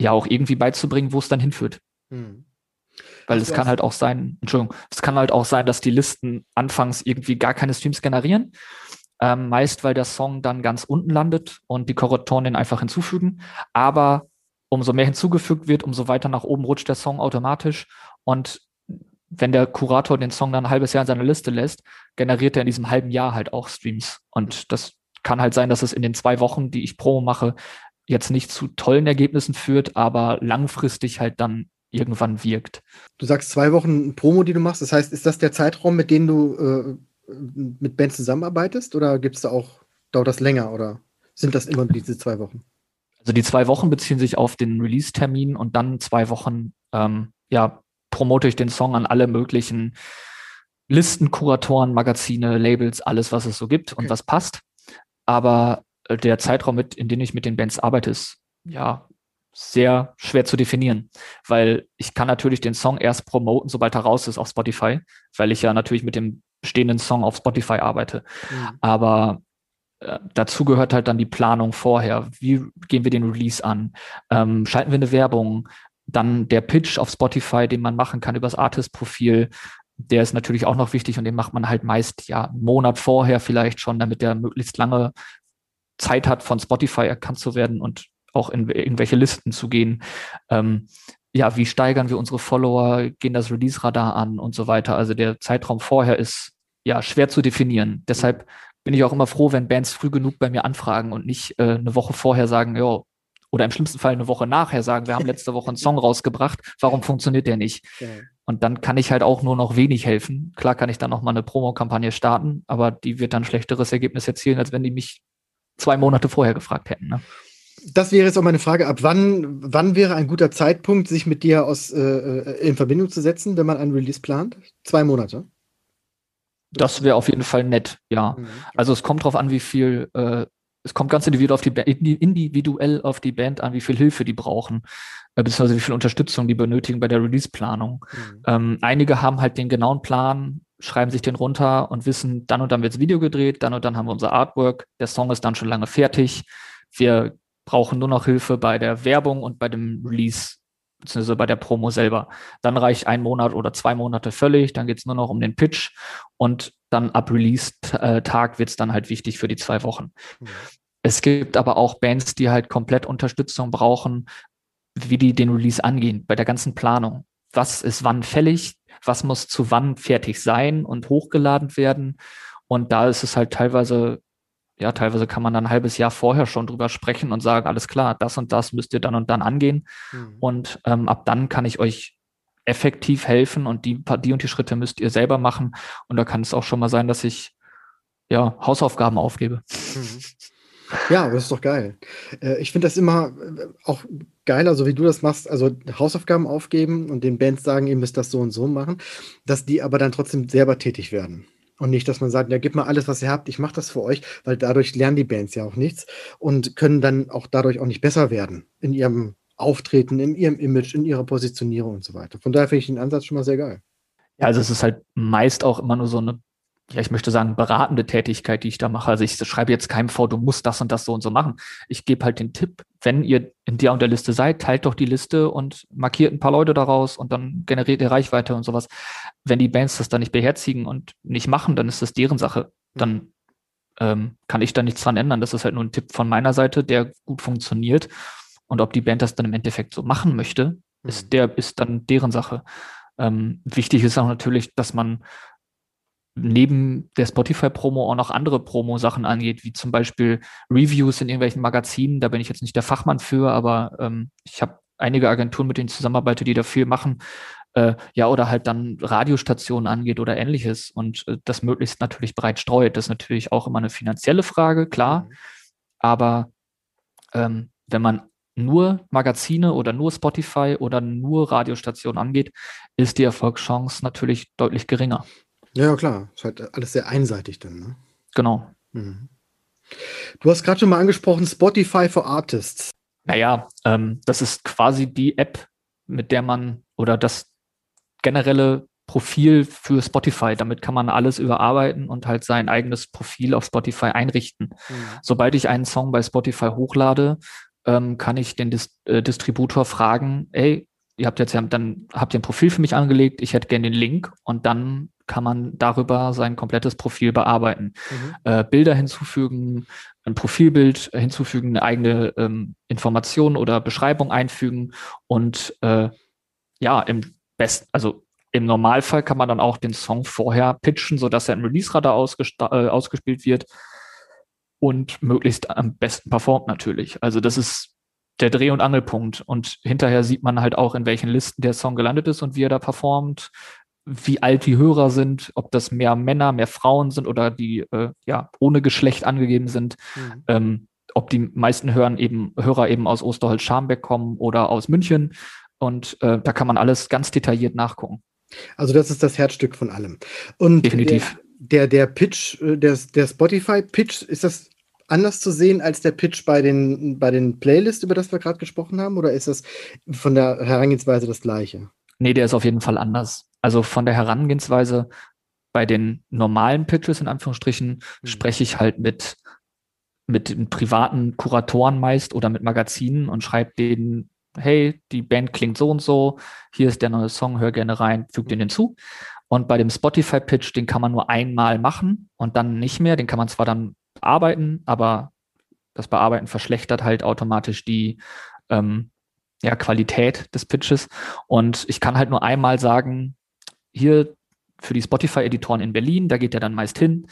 C: ja auch irgendwie beizubringen, wo es dann hinführt. Hm. Weil es kann halt auch sein, Entschuldigung, es kann halt auch sein, dass die Listen anfangs irgendwie gar keine Streams generieren. Ähm, meist, weil der Song dann ganz unten landet und die Korrektoren den einfach hinzufügen. Aber umso mehr hinzugefügt wird, umso weiter nach oben rutscht der Song automatisch. Und wenn der Kurator den Song dann ein halbes Jahr in seiner Liste lässt, generiert er in diesem halben Jahr halt auch Streams. Und das kann halt sein, dass es in den zwei Wochen, die ich Promo mache, jetzt nicht zu tollen Ergebnissen führt, aber langfristig halt dann irgendwann wirkt.
A: Du sagst zwei Wochen Promo, die du machst. Das heißt, ist das der Zeitraum, mit dem du äh, mit Bands zusammenarbeitest? Oder gibt es da auch, dauert das länger oder sind das immer diese zwei Wochen?
C: Also die zwei Wochen beziehen sich auf den Release-Termin und dann zwei Wochen, ähm, ja, promote ich den Song an alle möglichen Listen, Kuratoren, Magazine, Labels, alles, was es so gibt okay. und was passt. Aber äh, der Zeitraum, mit, in dem ich mit den Bands arbeite, ist ja sehr schwer zu definieren, weil ich kann natürlich den Song erst promoten, sobald er raus ist auf Spotify, weil ich ja natürlich mit dem bestehenden Song auf Spotify arbeite. Mhm. Aber äh, dazu gehört halt dann die Planung vorher. Wie gehen wir den Release an? Ähm, schalten wir eine Werbung? Dann der Pitch auf Spotify, den man machen kann übers Artist-Profil. Der ist natürlich auch noch wichtig und den macht man halt meist ja einen Monat vorher vielleicht schon, damit der möglichst lange Zeit hat, von Spotify erkannt zu werden und auch in irgendwelche Listen zu gehen. Ähm, ja, wie steigern wir unsere Follower, gehen das Release-Radar an und so weiter. Also der Zeitraum vorher ist ja schwer zu definieren. Deshalb bin ich auch immer froh, wenn Bands früh genug bei mir anfragen und nicht äh, eine Woche vorher sagen, ja, oder im schlimmsten Fall eine Woche nachher sagen, wir haben letzte Woche einen Song rausgebracht, warum funktioniert der nicht? Und dann kann ich halt auch nur noch wenig helfen. Klar kann ich dann noch mal eine Promokampagne starten, aber die wird dann schlechteres Ergebnis erzielen, als wenn die mich zwei Monate vorher gefragt hätten. Ne?
A: Das wäre jetzt auch meine Frage. Ab wann, wann wäre ein guter Zeitpunkt, sich mit dir aus, äh, äh in Verbindung zu setzen, wenn man einen Release plant? Zwei Monate.
C: Das wäre auf jeden Fall nett, ja. Mhm. Also es kommt drauf an, wie viel, äh, es kommt ganz individuell auf die, individuell auf die Band an, wie viel Hilfe die brauchen, äh, beziehungsweise wie viel Unterstützung die benötigen bei der Release-Planung. Mhm. Ähm, einige haben halt den genauen Plan, schreiben sich den runter und wissen, dann und dann wird das Video gedreht, dann und dann haben wir unser Artwork, der Song ist dann schon lange fertig. Wir brauchen nur noch Hilfe bei der Werbung und bei dem Release beziehungsweise bei der Promo selber. Dann reicht ein Monat oder zwei Monate völlig, dann geht es nur noch um den Pitch und dann ab Release-Tag wird es dann halt wichtig für die zwei Wochen. Mhm. Es gibt aber auch Bands, die halt komplett Unterstützung brauchen, wie die den Release angehen, bei der ganzen Planung. Was ist wann fällig? Was muss zu wann fertig sein und hochgeladen werden? Und da ist es halt teilweise ja, teilweise kann man dann ein halbes Jahr vorher schon drüber sprechen und sagen, alles klar, das und das müsst ihr dann und dann angehen. Mhm. Und ähm, ab dann kann ich euch effektiv helfen und die, die und die Schritte müsst ihr selber machen. Und da kann es auch schon mal sein, dass ich ja Hausaufgaben aufgebe.
A: Mhm. Ja, das ist doch geil. Äh, ich finde das immer äh, auch geiler, so wie du das machst, also Hausaufgaben aufgeben und den Bands sagen, ihr müsst das so und so machen, dass die aber dann trotzdem selber tätig werden. Und nicht, dass man sagt, ja, gib mal alles, was ihr habt, ich mache das für euch, weil dadurch lernen die Bands ja auch nichts und können dann auch dadurch auch nicht besser werden in ihrem Auftreten, in ihrem Image, in ihrer Positionierung und so weiter. Von daher finde ich den Ansatz schon mal sehr geil.
C: Ja, also es ist halt meist auch immer nur so eine ja, ich möchte sagen, beratende Tätigkeit, die ich da mache. Also ich schreibe jetzt keinem vor, du musst das und das so und so machen. Ich gebe halt den Tipp, wenn ihr in der und der Liste seid, teilt doch die Liste und markiert ein paar Leute daraus und dann generiert ihr Reichweite und sowas. Wenn die Bands das dann nicht beherzigen und nicht machen, dann ist das deren Sache. Dann ähm, kann ich da nichts dran ändern. Das ist halt nur ein Tipp von meiner Seite, der gut funktioniert. Und ob die Band das dann im Endeffekt so machen möchte, ist mhm. der, ist dann deren Sache. Ähm, wichtig ist auch natürlich, dass man neben der Spotify-Promo auch noch andere Promo-Sachen angeht, wie zum Beispiel Reviews in irgendwelchen Magazinen. Da bin ich jetzt nicht der Fachmann für, aber ähm, ich habe einige Agenturen, mit denen ich zusammenarbeite, die da viel machen. Äh, ja, oder halt dann Radiostationen angeht oder ähnliches und äh, das möglichst natürlich breit streut. Das ist natürlich auch immer eine finanzielle Frage, klar. Mhm. Aber ähm, wenn man nur Magazine oder nur Spotify oder nur Radiostationen angeht, ist die Erfolgschance natürlich deutlich geringer.
A: Ja, klar. Ist halt alles sehr einseitig dann. Ne?
C: Genau. Mhm.
A: Du hast gerade schon mal angesprochen, Spotify for Artists.
C: Naja, ähm, das ist quasi die App, mit der man oder das generelle Profil für Spotify. Damit kann man alles überarbeiten und halt sein eigenes Profil auf Spotify einrichten. Mhm. Sobald ich einen Song bei Spotify hochlade, ähm, kann ich den Dis äh, Distributor fragen, ey, ihr habt jetzt ja, dann habt ihr ein Profil für mich angelegt, ich hätte gerne den Link und dann kann man darüber sein komplettes Profil bearbeiten. Mhm. Äh, Bilder hinzufügen, ein Profilbild hinzufügen, eine eigene ähm, Information oder Beschreibung einfügen und äh, ja, im besten, also im Normalfall kann man dann auch den Song vorher pitchen, sodass er im Release-Radar äh, ausgespielt wird und möglichst am besten performt natürlich. Also das ist der Dreh- und Angelpunkt. Und hinterher sieht man halt auch, in welchen Listen der Song gelandet ist und wie er da performt, wie alt die Hörer sind, ob das mehr Männer, mehr Frauen sind oder die äh, ja ohne Geschlecht angegeben sind, mhm. ähm, ob die meisten Hören eben, Hörer eben aus Osterholz-Scharmbeck kommen oder aus München. Und äh, da kann man alles ganz detailliert nachgucken.
A: Also das ist das Herzstück von allem. Und
C: Definitiv.
A: Der, der, der Pitch, äh, der, der Spotify-Pitch, ist das anders zu sehen als der Pitch bei den, bei den Playlists, über das wir gerade gesprochen haben? Oder ist das von der Herangehensweise das gleiche?
C: Nee, der ist auf jeden Fall anders. Also von der Herangehensweise bei den normalen Pitches in Anführungsstrichen mhm. spreche ich halt mit mit den privaten Kuratoren meist oder mit Magazinen und schreibe denen, hey, die Band klingt so und so, hier ist der neue Song, hör gerne rein, füg den hinzu. Und bei dem Spotify-Pitch, den kann man nur einmal machen und dann nicht mehr. Den kann man zwar dann bearbeiten, aber das Bearbeiten verschlechtert halt automatisch die ähm, ja, Qualität des Pitches. Und ich kann halt nur einmal sagen, hier für die Spotify-Editoren in Berlin, da geht er dann meist hin.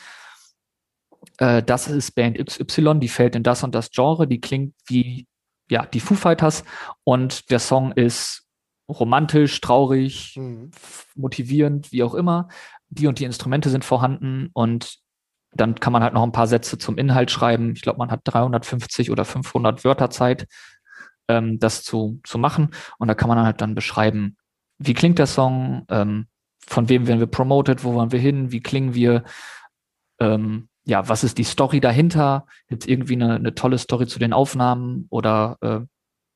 C: Äh, das ist Band XY, die fällt in das und das Genre, die klingt wie ja, die Foo Fighters und der Song ist romantisch, traurig, mhm. motivierend, wie auch immer. Die und die Instrumente sind vorhanden und dann kann man halt noch ein paar Sätze zum Inhalt schreiben. Ich glaube, man hat 350 oder 500 Wörter Zeit, ähm, das zu, zu machen. Und da kann man halt dann beschreiben, wie klingt der Song, ähm, von wem werden wir promoted, wo wollen wir hin, wie klingen wir, ähm, ja, was ist die Story dahinter? Gibt es irgendwie eine, eine, tolle Story zu den Aufnahmen oder äh,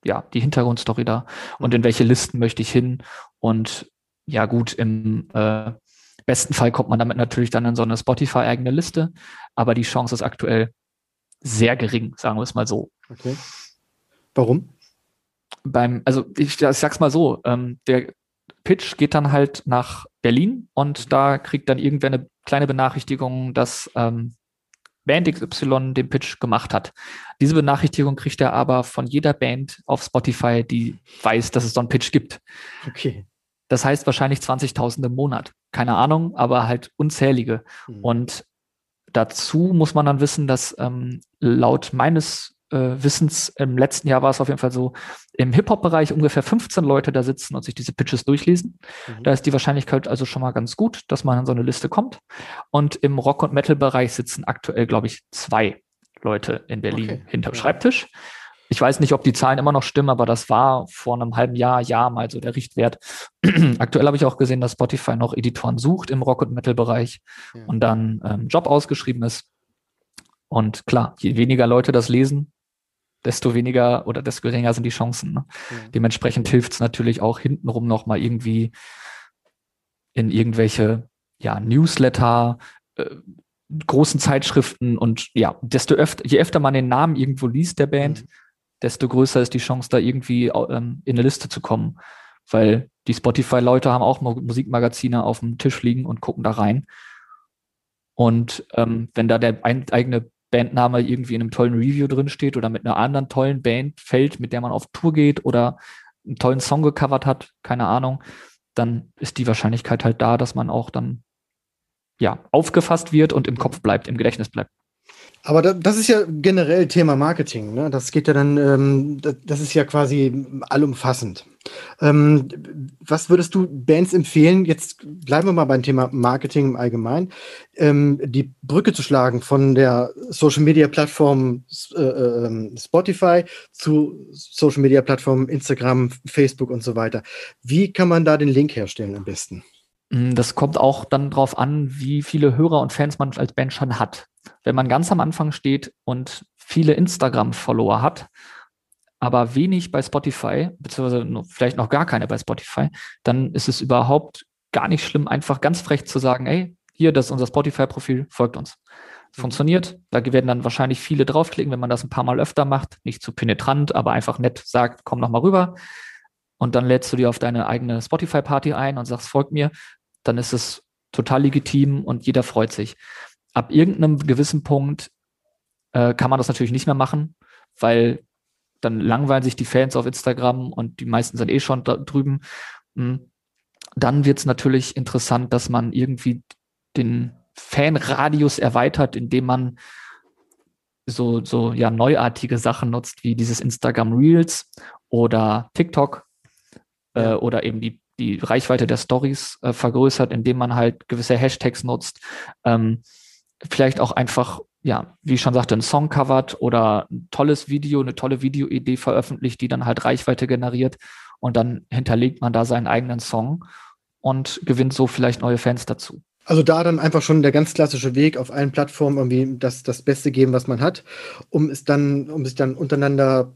C: ja, die Hintergrundstory da und in welche Listen möchte ich hin? Und ja, gut, im äh, besten Fall kommt man damit natürlich dann in so eine Spotify-eigene Liste, aber die Chance ist aktuell sehr gering, sagen wir es mal so.
A: Okay. Warum?
C: beim, also ich, ich sag's mal so, ähm, der Pitch geht dann halt nach Berlin und da kriegt dann irgendwer eine kleine Benachrichtigung, dass ähm, Band XY den Pitch gemacht hat. Diese Benachrichtigung kriegt er aber von jeder Band auf Spotify, die weiß, dass es so einen Pitch gibt.
A: Okay.
C: Das heißt wahrscheinlich 20.000 im Monat. Keine Ahnung, aber halt unzählige. Mhm. Und dazu muss man dann wissen, dass ähm, laut meines äh, Wissens, im letzten Jahr war es auf jeden Fall so, im Hip-Hop-Bereich ungefähr 15 Leute da sitzen und sich diese Pitches durchlesen. Mhm. Da ist die Wahrscheinlichkeit also schon mal ganz gut, dass man an so eine Liste kommt. Und im Rock- und Metal-Bereich sitzen aktuell, glaube ich, zwei Leute in Berlin okay. hinterm ja. Schreibtisch. Ich weiß nicht, ob die Zahlen immer noch stimmen, aber das war vor einem halben Jahr, Jahr mal so der Richtwert. Aktuell habe ich auch gesehen, dass Spotify noch Editoren sucht im Rock- und Metal-Bereich ja. und dann ähm, Job ausgeschrieben ist. Und klar, je weniger Leute das lesen, desto weniger oder desto geringer sind die Chancen. Ne? Ja. Dementsprechend hilft es natürlich auch hintenrum nochmal irgendwie in irgendwelche ja, Newsletter, äh, großen Zeitschriften und ja, desto öfter, je öfter man den Namen irgendwo liest der Band, mhm. desto größer ist die Chance, da irgendwie ähm, in eine Liste zu kommen. Weil die Spotify-Leute haben auch Musikmagazine auf dem Tisch liegen und gucken da rein. Und ähm, wenn da der ein, eigene Bandname irgendwie in einem tollen Review drin steht oder mit einer anderen tollen Band fällt, mit der man auf Tour geht oder einen tollen Song gecovert hat, keine Ahnung, dann ist die Wahrscheinlichkeit halt da, dass man auch dann ja aufgefasst wird und im Kopf bleibt, im Gedächtnis bleibt.
A: Aber das ist ja generell Thema Marketing. Ne? Das geht ja dann, ähm, das ist ja quasi allumfassend. Ähm, was würdest du Bands empfehlen? Jetzt bleiben wir mal beim Thema Marketing im Allgemeinen. Ähm, die Brücke zu schlagen von der Social Media Plattform äh, äh, Spotify zu Social Media Plattformen Instagram, Facebook und so weiter. Wie kann man da den Link herstellen am besten?
C: Mm, das kommt auch dann darauf an, wie viele Hörer und Fans man als Band schon hat. Wenn man ganz am Anfang steht und viele Instagram-Follower hat, aber wenig bei Spotify, beziehungsweise vielleicht noch gar keine bei Spotify, dann ist es überhaupt gar nicht schlimm, einfach ganz frech zu sagen, ey, hier, das ist unser Spotify-Profil, folgt uns. Mhm. Funktioniert. Da werden dann wahrscheinlich viele draufklicken, wenn man das ein paar Mal öfter macht. Nicht zu penetrant, aber einfach nett sagt, komm noch mal rüber. Und dann lädst du dir auf deine eigene Spotify-Party ein und sagst, folgt mir. Dann ist es total legitim und jeder freut sich ab irgendeinem gewissen Punkt äh, kann man das natürlich nicht mehr machen, weil dann langweilen sich die Fans auf Instagram und die meisten sind eh schon da drüben. Hm. Dann wird es natürlich interessant, dass man irgendwie den Fanradius erweitert, indem man so, so ja neuartige Sachen nutzt, wie dieses Instagram Reels oder TikTok äh, oder eben die, die Reichweite der Stories äh, vergrößert, indem man halt gewisse Hashtags nutzt. Ähm, vielleicht auch einfach, ja, wie ich schon sagte, ein Song covert oder ein tolles Video, eine tolle Videoidee veröffentlicht, die dann halt Reichweite generiert und dann hinterlegt man da seinen eigenen Song und gewinnt so vielleicht neue Fans dazu.
A: Also da dann einfach schon der ganz klassische Weg auf allen Plattformen irgendwie das, das Beste geben, was man hat, um es dann, um es dann untereinander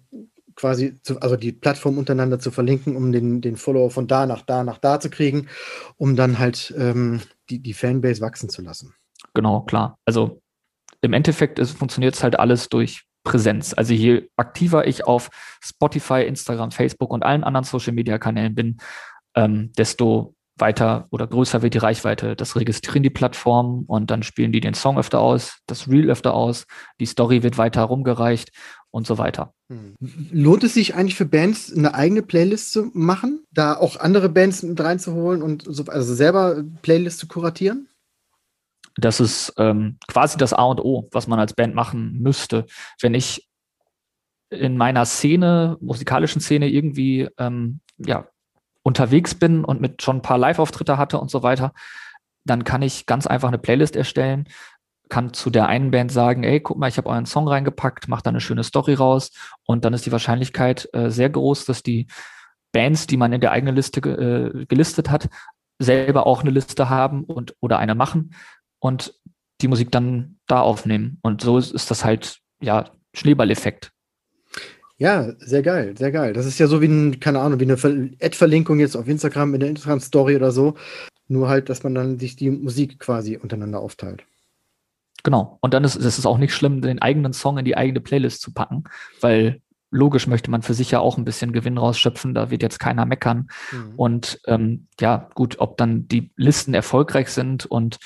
A: quasi, zu, also die Plattform untereinander zu verlinken, um den, den Follower von da nach da nach da zu kriegen, um dann halt ähm, die, die Fanbase wachsen zu lassen
C: genau, klar. Also im Endeffekt funktioniert es halt alles durch Präsenz. Also je aktiver ich auf Spotify, Instagram, Facebook und allen anderen Social-Media-Kanälen bin, ähm, desto weiter oder größer wird die Reichweite. Das registrieren die Plattformen und dann spielen die den Song öfter aus, das Reel öfter aus, die Story wird weiter rumgereicht und so weiter.
A: Hm. Lohnt es sich eigentlich für Bands, eine eigene Playlist zu machen, da auch andere Bands mit reinzuholen und so, also selber Playlists zu kuratieren?
C: das ist ähm, quasi das A und O, was man als Band machen müsste. Wenn ich in meiner Szene, musikalischen Szene irgendwie ähm, ja, unterwegs bin und mit schon ein paar Live-Auftritte hatte und so weiter, dann kann ich ganz einfach eine Playlist erstellen, kann zu der einen Band sagen, ey, guck mal, ich habe euren Song reingepackt, mach da eine schöne Story raus und dann ist die Wahrscheinlichkeit äh, sehr groß, dass die Bands, die man in der eigenen Liste äh, gelistet hat, selber auch eine Liste haben und oder eine machen und die Musik dann da aufnehmen. Und so ist, ist das halt, ja, Schneeballeffekt.
A: Ja, sehr geil, sehr geil. Das ist ja so wie ein, keine Ahnung, wie eine Ad-Verlinkung jetzt auf Instagram in der Instagram-Story oder so. Nur halt, dass man dann sich die Musik quasi untereinander aufteilt.
C: Genau. Und dann ist, ist es auch nicht schlimm, den eigenen Song in die eigene Playlist zu packen, weil logisch möchte man für sich ja auch ein bisschen Gewinn rausschöpfen, da wird jetzt keiner meckern. Mhm. Und ähm, ja, gut, ob dann die Listen erfolgreich sind und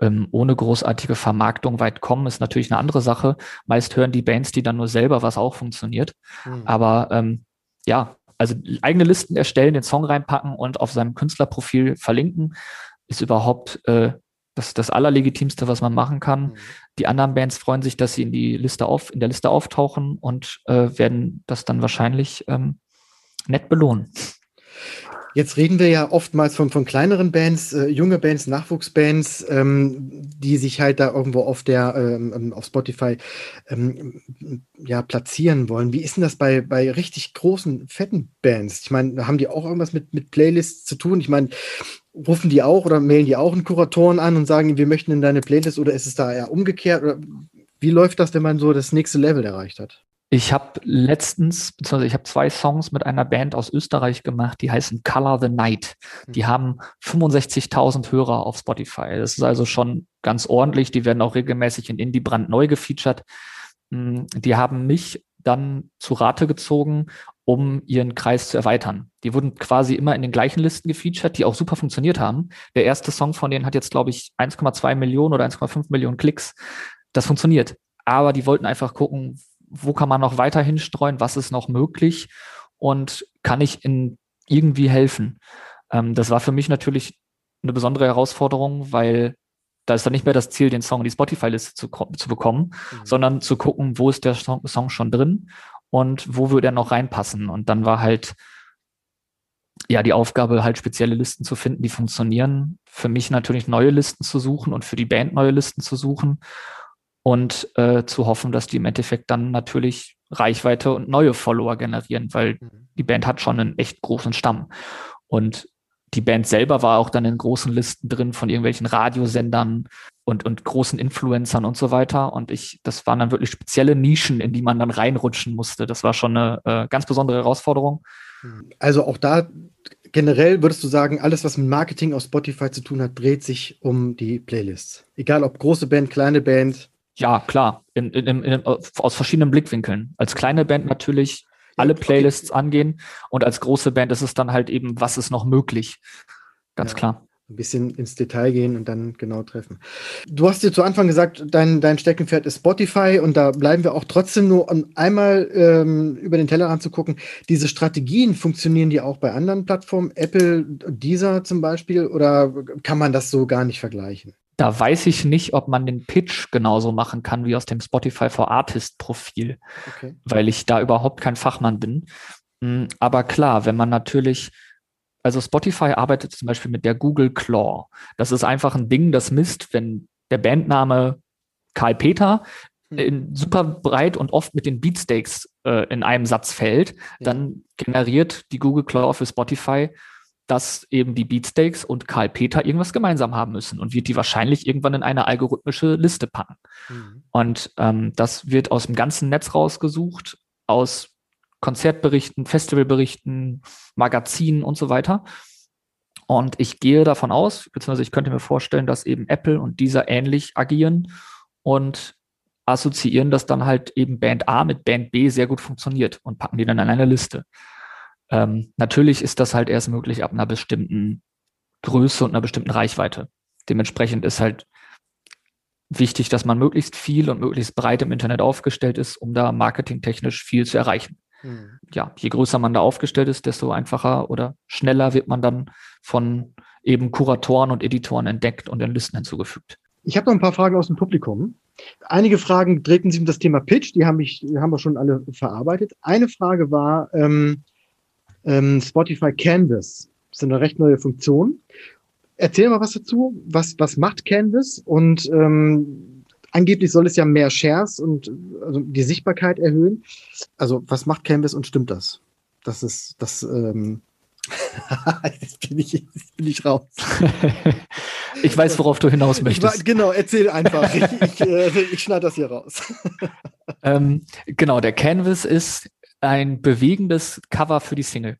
C: ähm, ohne großartige Vermarktung weit kommen, ist natürlich eine andere Sache. Meist hören die Bands die dann nur selber, was auch funktioniert. Mhm. Aber ähm, ja, also eigene Listen erstellen, den Song reinpacken und auf seinem Künstlerprofil verlinken, ist überhaupt äh, das, das Allerlegitimste, was man machen kann. Mhm. Die anderen Bands freuen sich, dass sie in die Liste auf, in der Liste auftauchen und äh, werden das dann wahrscheinlich ähm, nett belohnen.
A: Jetzt reden wir ja oftmals von, von kleineren Bands, äh, junge Bands, Nachwuchsbands, ähm, die sich halt da irgendwo auf der ähm, ähm, auf Spotify ähm, ja platzieren wollen. Wie ist denn das bei, bei richtig großen, fetten Bands? Ich meine, haben die auch irgendwas mit, mit Playlists zu tun? Ich meine, rufen die auch oder mailen die auch einen Kuratoren an und sagen, wir möchten in deine Playlist oder ist es da eher umgekehrt? Oder wie läuft das, wenn man so das nächste Level erreicht hat?
C: Ich habe letztens, beziehungsweise ich habe zwei Songs mit einer Band aus Österreich gemacht, die heißen Color the Night. Die mhm. haben 65.000 Hörer auf Spotify. Das ist also schon ganz ordentlich. Die werden auch regelmäßig in Indie brandneu gefeatured. Hm, die haben mich dann zu Rate gezogen, um ihren Kreis zu erweitern. Die wurden quasi immer in den gleichen Listen gefeatured, die auch super funktioniert haben. Der erste Song von denen hat jetzt, glaube ich, 1,2 Millionen oder 1,5 Millionen Klicks. Das funktioniert. Aber die wollten einfach gucken, wo kann man noch weiterhin streuen, was ist noch möglich und kann ich in irgendwie helfen. Ähm, das war für mich natürlich eine besondere Herausforderung, weil da ist dann nicht mehr das Ziel, den Song in die Spotify-Liste zu, zu bekommen, mhm. sondern zu gucken, wo ist der Song, Song schon drin und wo würde er noch reinpassen. Und dann war halt ja die Aufgabe, halt spezielle Listen zu finden, die funktionieren. Für mich natürlich neue Listen zu suchen und für die Band neue Listen zu suchen und äh, zu hoffen, dass die im Endeffekt dann natürlich Reichweite und neue Follower generieren, weil mhm. die Band hat schon einen echt großen Stamm. Und die Band selber war auch dann in großen Listen drin von irgendwelchen Radiosendern und, und großen Influencern und so weiter. Und ich, das waren dann wirklich spezielle Nischen, in die man dann reinrutschen musste. Das war schon eine äh, ganz besondere Herausforderung.
A: Also auch da generell würdest du sagen, alles, was mit Marketing auf Spotify zu tun hat, dreht sich um die Playlists. Egal ob große Band, kleine Band.
C: Ja, klar, in, in, in, aus verschiedenen Blickwinkeln. Als kleine Band natürlich alle Playlists angehen und als große Band ist es dann halt eben, was ist noch möglich. Ganz ja. klar
A: ein bisschen ins Detail gehen und dann genau treffen. Du hast dir zu Anfang gesagt, dein, dein Steckenpferd ist Spotify und da bleiben wir auch trotzdem nur, um einmal ähm, über den Teller anzugucken. Diese Strategien funktionieren die auch bei anderen Plattformen, Apple, Deezer zum Beispiel, oder kann man das so gar nicht vergleichen?
C: Da weiß ich nicht, ob man den Pitch genauso machen kann wie aus dem Spotify for Artist Profil, okay. weil ich da überhaupt kein Fachmann bin. Hm, aber klar, wenn man natürlich, also Spotify arbeitet zum Beispiel mit der Google Claw. Das ist einfach ein Ding, das misst, wenn der Bandname Karl Peter hm. in super breit und oft mit den Beatsteaks äh, in einem Satz fällt, ja. dann generiert die Google Claw für Spotify dass eben die Beatsteaks und Karl Peter irgendwas gemeinsam haben müssen und wird die wahrscheinlich irgendwann in eine algorithmische Liste packen. Mhm. Und ähm, das wird aus dem ganzen Netz rausgesucht, aus Konzertberichten, Festivalberichten, Magazinen und so weiter. Und ich gehe davon aus, beziehungsweise ich könnte mir vorstellen, dass eben Apple und dieser ähnlich agieren und assoziieren, dass dann halt eben Band A mit Band B sehr gut funktioniert und packen die dann in eine Liste. Ähm, natürlich ist das halt erst möglich ab einer bestimmten Größe und einer bestimmten Reichweite. Dementsprechend ist halt wichtig, dass man möglichst viel und möglichst breit im Internet aufgestellt ist, um da marketingtechnisch viel zu erreichen. Mhm. Ja, je größer man da aufgestellt ist, desto einfacher oder schneller wird man dann von eben Kuratoren und Editoren entdeckt und in Listen hinzugefügt.
A: Ich habe noch ein paar Fragen aus dem Publikum. Einige Fragen drehten sich um das Thema Pitch, die haben, mich, haben wir schon alle verarbeitet. Eine Frage war, ähm, ähm, Spotify Canvas. Das ist eine recht neue Funktion. Erzähl mal was dazu. Was, was macht Canvas? Und ähm, angeblich soll es ja mehr Shares und also die Sichtbarkeit erhöhen. Also was macht Canvas und stimmt das? Das ist das. Ähm jetzt, bin ich, jetzt bin ich raus.
C: ich weiß, worauf du hinaus möchtest.
A: War, genau, erzähl einfach. ich, ich, äh, ich schneide das hier raus.
C: ähm, genau, der Canvas ist ein bewegendes Cover für die Single.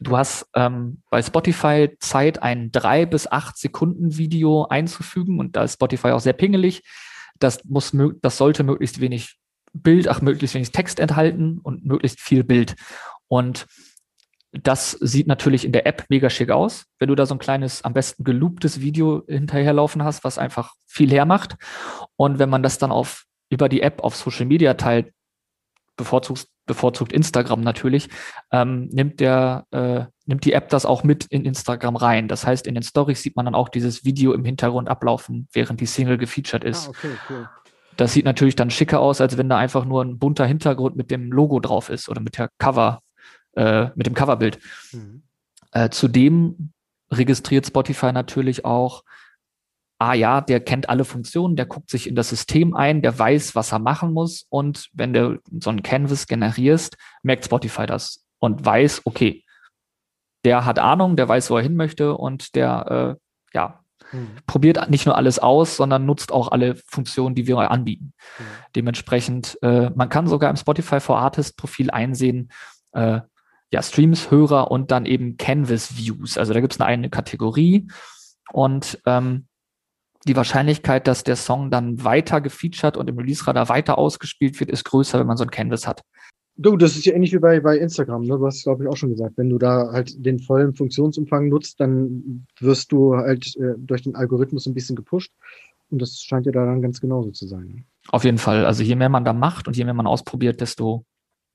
C: Du hast ähm, bei Spotify Zeit, ein drei bis acht Sekunden Video einzufügen und da ist Spotify auch sehr pingelig. Das muss, das sollte möglichst wenig Bild, ach, möglichst wenig Text enthalten und möglichst viel Bild. Und das sieht natürlich in der App mega schick aus, wenn du da so ein kleines, am besten gelooptes Video hinterherlaufen hast, was einfach viel hermacht. Und wenn man das dann auf, über die App auf Social Media teilt, bevorzugt, bevorzugt Instagram natürlich, ähm, nimmt der, äh, nimmt die App das auch mit in Instagram rein. Das heißt, in den Stories sieht man dann auch dieses Video im Hintergrund ablaufen, während die Single gefeatured ist. Ah, okay, cool. Das sieht natürlich dann schicker aus, als wenn da einfach nur ein bunter Hintergrund mit dem Logo drauf ist oder mit der Cover, äh, mit dem Coverbild. Mhm. Äh, zudem registriert Spotify natürlich auch, ah ja, der kennt alle Funktionen, der guckt sich in das System ein, der weiß, was er machen muss. Und wenn du so ein Canvas generierst, merkt Spotify das und weiß, okay, der hat Ahnung, der weiß, wo er hin möchte und der, äh, ja, mhm. probiert nicht nur alles aus, sondern nutzt auch alle Funktionen, die wir anbieten. Mhm. Dementsprechend, äh, man kann sogar im Spotify for Artist Profil einsehen, äh, ja, Streams, Hörer und dann eben Canvas Views. Also da gibt es eine, eine Kategorie und ähm, die Wahrscheinlichkeit, dass der Song dann weiter gefeatured und im Release-Radar weiter ausgespielt wird, ist größer, wenn man so ein Canvas hat.
A: Du, das ist ja ähnlich wie bei, bei Instagram, ne? Du hast, glaube ich, auch schon gesagt, wenn du da halt den vollen Funktionsumfang nutzt, dann wirst du halt äh, durch den Algorithmus ein bisschen gepusht. Und das scheint ja da dann ganz genauso zu sein.
C: Auf jeden Fall. Also je mehr man da macht und je mehr man ausprobiert, desto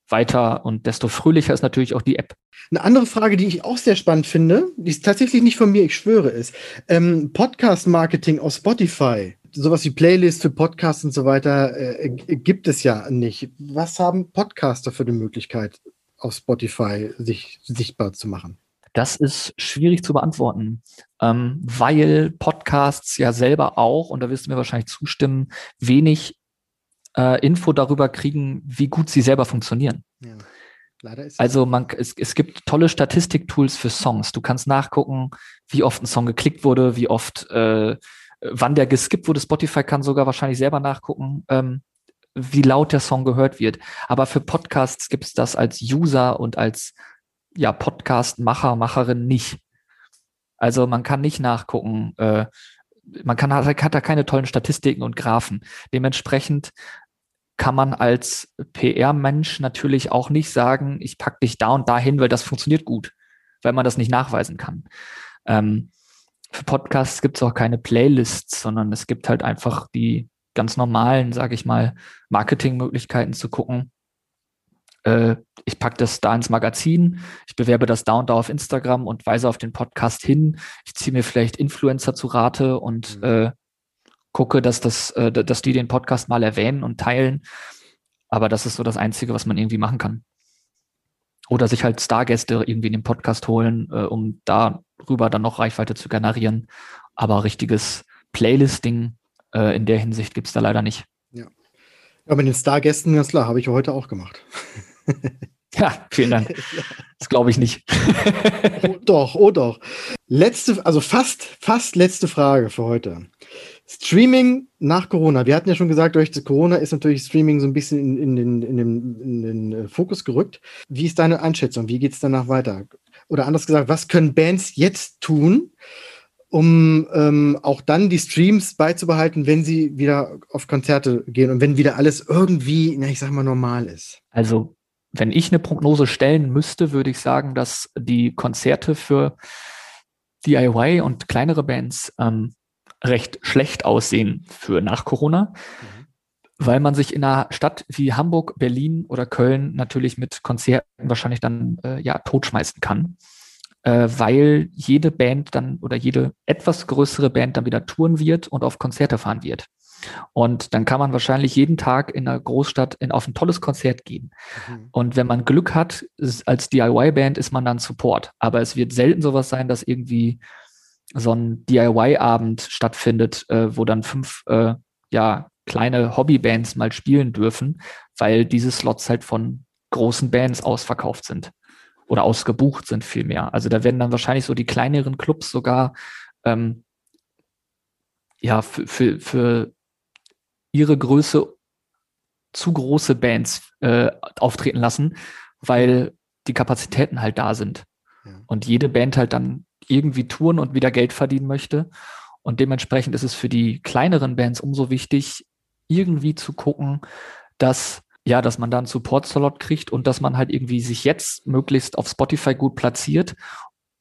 C: weiter und desto fröhlicher ist natürlich auch die App.
A: Eine andere Frage, die ich auch sehr spannend finde, die ist tatsächlich nicht von mir, ich schwöre es. Ähm, Podcast-Marketing auf Spotify, sowas wie Playlist für Podcasts und so weiter, äh, gibt es ja nicht. Was haben Podcaster für eine Möglichkeit, auf Spotify sich sichtbar zu machen?
C: Das ist schwierig zu beantworten, ähm, weil Podcasts ja selber auch, und da wirst du mir wahrscheinlich zustimmen, wenig äh, Info darüber kriegen, wie gut sie selber funktionieren. Ja. Leider ist also man, es, es gibt tolle Statistiktools für Songs. Du kannst nachgucken, wie oft ein Song geklickt wurde, wie oft, äh, wann der geskippt wurde. Spotify kann sogar wahrscheinlich selber nachgucken, ähm, wie laut der Song gehört wird. Aber für Podcasts gibt es das als User und als ja, Podcast-Macher, Macherin nicht. Also man kann nicht nachgucken, äh, man kann, hat da keine tollen Statistiken und Graphen. Dementsprechend kann man als PR-Mensch natürlich auch nicht sagen, ich packe dich da und dahin, weil das funktioniert gut, weil man das nicht nachweisen kann. Ähm, für Podcasts gibt es auch keine Playlists, sondern es gibt halt einfach die ganz normalen, sage ich mal, Marketingmöglichkeiten zu gucken, äh, ich packe das da ins Magazin, ich bewerbe das da und da auf Instagram und weise auf den Podcast hin. Ich ziehe mir vielleicht Influencer zu Rate und mhm. äh, gucke, dass, das, äh, dass die den Podcast mal erwähnen und teilen. Aber das ist so das Einzige, was man irgendwie machen kann. Oder sich halt Stargäste irgendwie in den Podcast holen, äh, um darüber dann noch Reichweite zu generieren. Aber richtiges Playlisting äh, in der Hinsicht gibt es da leider nicht.
A: Ja. Ja, mit den Stargästen, ganz klar, habe ich heute auch gemacht.
C: Ja, vielen Dank. Das glaube ich nicht.
A: oh, doch, oh doch. Letzte, also fast, fast letzte Frage für heute. Streaming nach Corona. Wir hatten ja schon gesagt, durch Corona ist natürlich Streaming so ein bisschen in, in, den, in, den, in den äh, Fokus gerückt. Wie ist deine Einschätzung? Wie geht es danach weiter? Oder anders gesagt, was können Bands jetzt tun, um ähm, auch dann die Streams beizubehalten, wenn sie wieder auf Konzerte gehen und wenn wieder alles irgendwie, na, ich sag mal, normal ist?
C: Also, wenn ich eine Prognose stellen müsste, würde ich sagen, dass die Konzerte für DIY und kleinere Bands ähm, recht schlecht aussehen für nach Corona, mhm. weil man sich in einer Stadt wie Hamburg, Berlin oder Köln natürlich mit Konzerten wahrscheinlich dann äh, ja totschmeißen kann äh, weil jede Band dann oder jede etwas größere Band dann wieder touren wird und auf Konzerte fahren wird. Und dann kann man wahrscheinlich jeden Tag in einer Großstadt in, auf ein tolles Konzert gehen. Mhm. Und wenn man Glück hat, ist, als DIY-Band ist man dann Support. Aber es wird selten sowas sein, dass irgendwie so ein DIY-Abend stattfindet, äh, wo dann fünf äh, ja, kleine Hobbybands mal spielen dürfen, weil diese Slots halt von großen Bands ausverkauft sind oder ausgebucht sind vielmehr. Also da werden dann wahrscheinlich so die kleineren Clubs sogar ähm, ja für, für, für ihre Größe zu große Bands äh, auftreten lassen, weil die Kapazitäten halt da sind. Ja. Und jede Band halt dann irgendwie touren und wieder Geld verdienen möchte. Und dementsprechend ist es für die kleineren Bands umso wichtig, irgendwie zu gucken, dass ja, dass man da einen Support-Slot kriegt und dass man halt irgendwie sich jetzt möglichst auf Spotify gut platziert,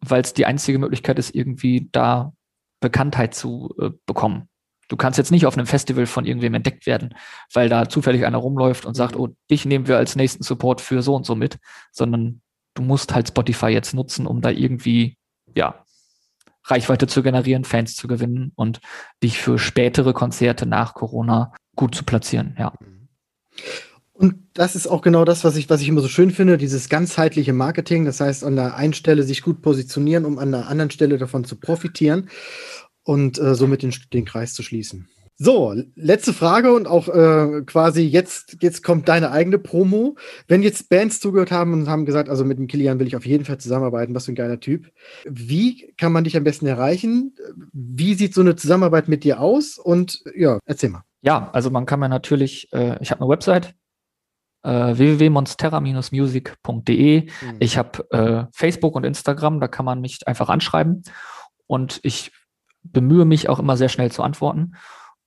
C: weil es die einzige Möglichkeit ist, irgendwie da Bekanntheit zu äh, bekommen. Du kannst jetzt nicht auf einem Festival von irgendwem entdeckt werden, weil da zufällig einer rumläuft und sagt, oh, dich nehmen wir als nächsten Support für so und so mit, sondern du musst halt Spotify jetzt nutzen, um da irgendwie, ja, Reichweite zu generieren, Fans zu gewinnen und dich für spätere Konzerte nach Corona gut zu platzieren, ja.
A: Und das ist auch genau das, was ich, was ich immer so schön finde, dieses ganzheitliche Marketing. Das heißt, an der einen Stelle sich gut positionieren, um an der anderen Stelle davon zu profitieren und äh, somit den, den Kreis zu schließen. So, letzte Frage und auch äh, quasi jetzt, jetzt kommt deine eigene Promo. Wenn jetzt Bands zugehört haben und haben gesagt, also mit dem Kilian will ich auf jeden Fall zusammenarbeiten, was für ein geiler Typ. Wie kann man dich am besten erreichen? Wie sieht so eine Zusammenarbeit mit dir aus? Und ja, erzähl mal.
C: Ja, also man kann mir natürlich, äh, ich habe eine Website, äh, www.monsterra-music.de. Mhm. Ich habe äh, Facebook und Instagram, da kann man mich einfach anschreiben. Und ich bemühe mich auch immer sehr schnell zu antworten.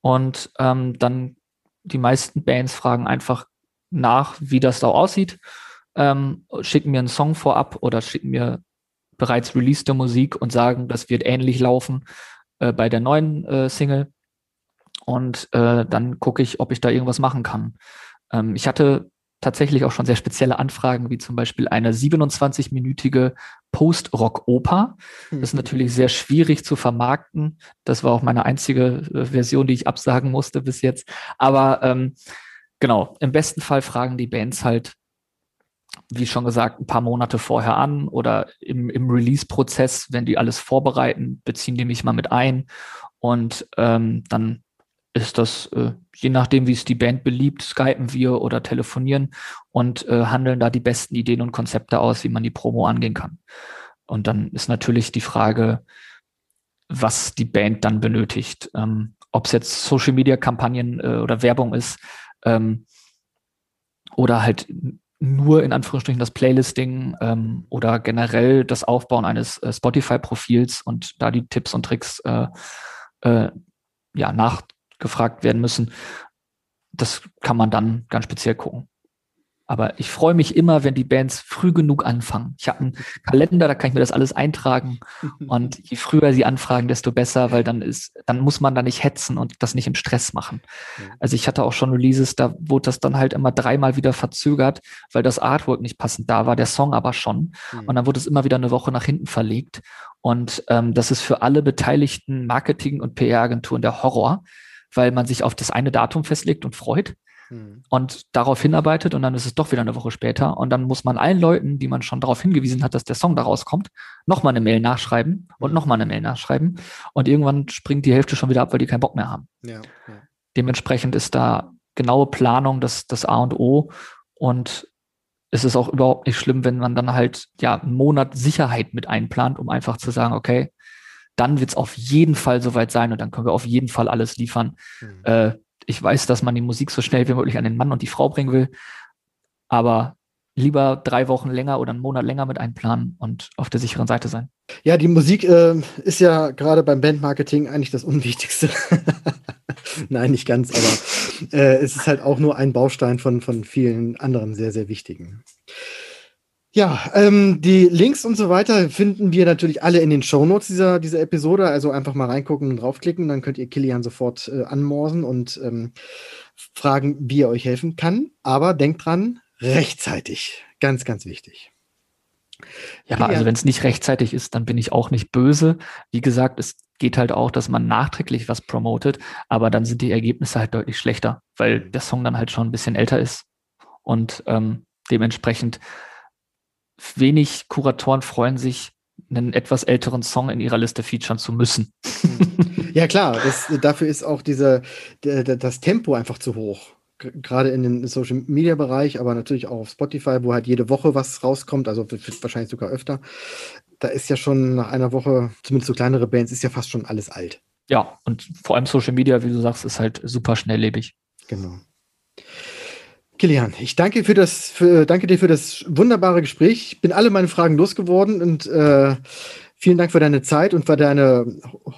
C: Und ähm, dann die meisten Bands fragen einfach nach, wie das da aussieht, ähm, schicken mir einen Song vorab oder schicken mir bereits released Musik und sagen, das wird ähnlich laufen äh, bei der neuen äh, Single. Und äh, dann gucke ich, ob ich da irgendwas machen kann. Ähm, ich hatte tatsächlich auch schon sehr spezielle Anfragen, wie zum Beispiel eine 27-minütige Post-Rock-Oper. Das ist mhm. natürlich sehr schwierig zu vermarkten. Das war auch meine einzige äh, Version, die ich absagen musste bis jetzt. Aber ähm, genau, im besten Fall fragen die Bands halt, wie schon gesagt, ein paar Monate vorher an oder im, im Release-Prozess, wenn die alles vorbereiten, beziehen die mich mal mit ein und ähm, dann ist das, äh, je nachdem, wie es die Band beliebt, skypen wir oder telefonieren und äh, handeln da die besten Ideen und Konzepte aus, wie man die Promo angehen kann. Und dann ist natürlich die Frage, was die Band dann benötigt. Ähm, Ob es jetzt Social Media Kampagnen äh, oder Werbung ist ähm, oder halt nur in Anführungsstrichen das Playlisting ähm, oder generell das Aufbauen eines äh, Spotify-Profils und da die Tipps und Tricks äh, äh, ja, nach, gefragt werden müssen. Das kann man dann ganz speziell gucken. Aber ich freue mich immer, wenn die Bands früh genug anfangen. Ich habe einen Kalender, da kann ich mir das alles eintragen. Und je früher sie anfragen, desto besser, weil dann ist, dann muss man da nicht hetzen und das nicht im Stress machen. Also ich hatte auch schon Releases, da wurde das dann halt immer dreimal wieder verzögert, weil das Artwork nicht passend da war, der Song aber schon. Mhm. Und dann wurde es immer wieder eine Woche nach hinten verlegt. Und ähm, das ist für alle beteiligten Marketing- und PR-Agenturen der Horror weil man sich auf das eine Datum festlegt und freut hm. und darauf hinarbeitet und dann ist es doch wieder eine Woche später und dann muss man allen Leuten, die man schon darauf hingewiesen hat, dass der Song da rauskommt, nochmal eine Mail nachschreiben und hm. nochmal eine Mail nachschreiben und irgendwann springt die Hälfte schon wieder ab, weil die keinen Bock mehr haben. Ja, ja. Dementsprechend ist da genaue Planung das, das A und O und es ist auch überhaupt nicht schlimm, wenn man dann halt ja einen Monat Sicherheit mit einplant, um einfach zu sagen, okay, dann wird es auf jeden Fall soweit sein und dann können wir auf jeden Fall alles liefern. Mhm. Äh, ich weiß, dass man die Musik so schnell wie möglich an den Mann und die Frau bringen will, aber lieber drei Wochen länger oder einen Monat länger mit einplanen und auf der sicheren Seite sein.
A: Ja, die Musik äh, ist ja gerade beim Bandmarketing eigentlich das Unwichtigste. Nein, nicht ganz, aber äh, es ist halt auch nur ein Baustein von, von vielen anderen sehr, sehr wichtigen. Ja, ähm, die Links und so weiter finden wir natürlich alle in den Shownotes dieser, dieser Episode. Also einfach mal reingucken und draufklicken, dann könnt ihr Kilian sofort äh, anmorsen und ähm, fragen, wie er euch helfen kann. Aber denkt dran, rechtzeitig. Ganz, ganz wichtig.
C: Ja, Kilian. also wenn es nicht rechtzeitig ist, dann bin ich auch nicht böse. Wie gesagt, es geht halt auch, dass man nachträglich was promotet, aber dann sind die Ergebnisse halt deutlich schlechter, weil der Song dann halt schon ein bisschen älter ist. Und ähm, dementsprechend wenig Kuratoren freuen sich, einen etwas älteren Song in ihrer Liste featuren zu müssen.
A: ja, klar, das, dafür ist auch diese, das Tempo einfach zu hoch. Gerade in den Social Media Bereich, aber natürlich auch auf Spotify, wo halt jede Woche was rauskommt, also wahrscheinlich sogar öfter. Da ist ja schon nach einer Woche, zumindest so kleinere Bands, ist ja fast schon alles alt.
C: Ja, und vor allem Social Media, wie du sagst, ist halt super schnelllebig.
A: Genau. Kilian, ich danke, für das, für, danke dir für das wunderbare Gespräch. Ich bin alle meine Fragen losgeworden und äh, vielen Dank für deine Zeit und für deine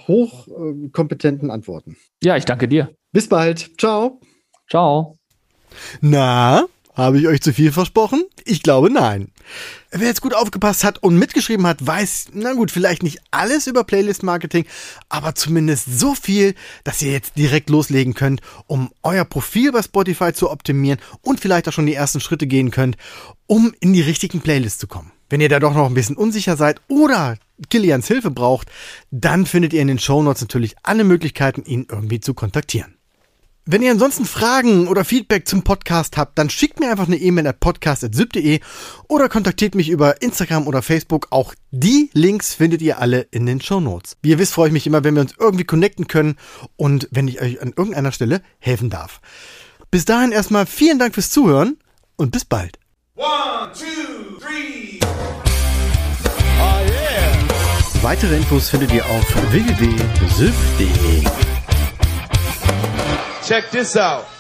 A: hochkompetenten Antworten.
C: Ja, ich danke dir.
A: Bis bald. Ciao.
C: Ciao.
A: Na, Habe ich euch zu viel versprochen? Ich glaube nein. Wer jetzt gut aufgepasst hat und mitgeschrieben hat, weiß, na gut, vielleicht nicht alles über Playlist-Marketing, aber zumindest so viel, dass ihr jetzt direkt loslegen könnt, um euer Profil bei Spotify zu optimieren und vielleicht auch schon die ersten Schritte gehen könnt, um in die richtigen Playlists zu kommen. Wenn ihr da doch noch ein bisschen unsicher seid oder Kilians Hilfe braucht, dann findet ihr in den Show Notes natürlich alle Möglichkeiten, ihn irgendwie zu kontaktieren. Wenn ihr ansonsten Fragen oder Feedback zum Podcast habt, dann schickt mir einfach eine E-Mail at podcast.syb.de oder kontaktiert mich über Instagram oder Facebook. Auch die Links findet ihr alle in den Show Notes. Wie ihr wisst, freue ich mich immer, wenn wir uns irgendwie connecten können und wenn ich euch an irgendeiner Stelle helfen darf. Bis dahin erstmal vielen Dank fürs Zuhören und bis bald. One, two, three. Oh yeah. Weitere Infos findet ihr auf www.syb.de.
B: Check this out.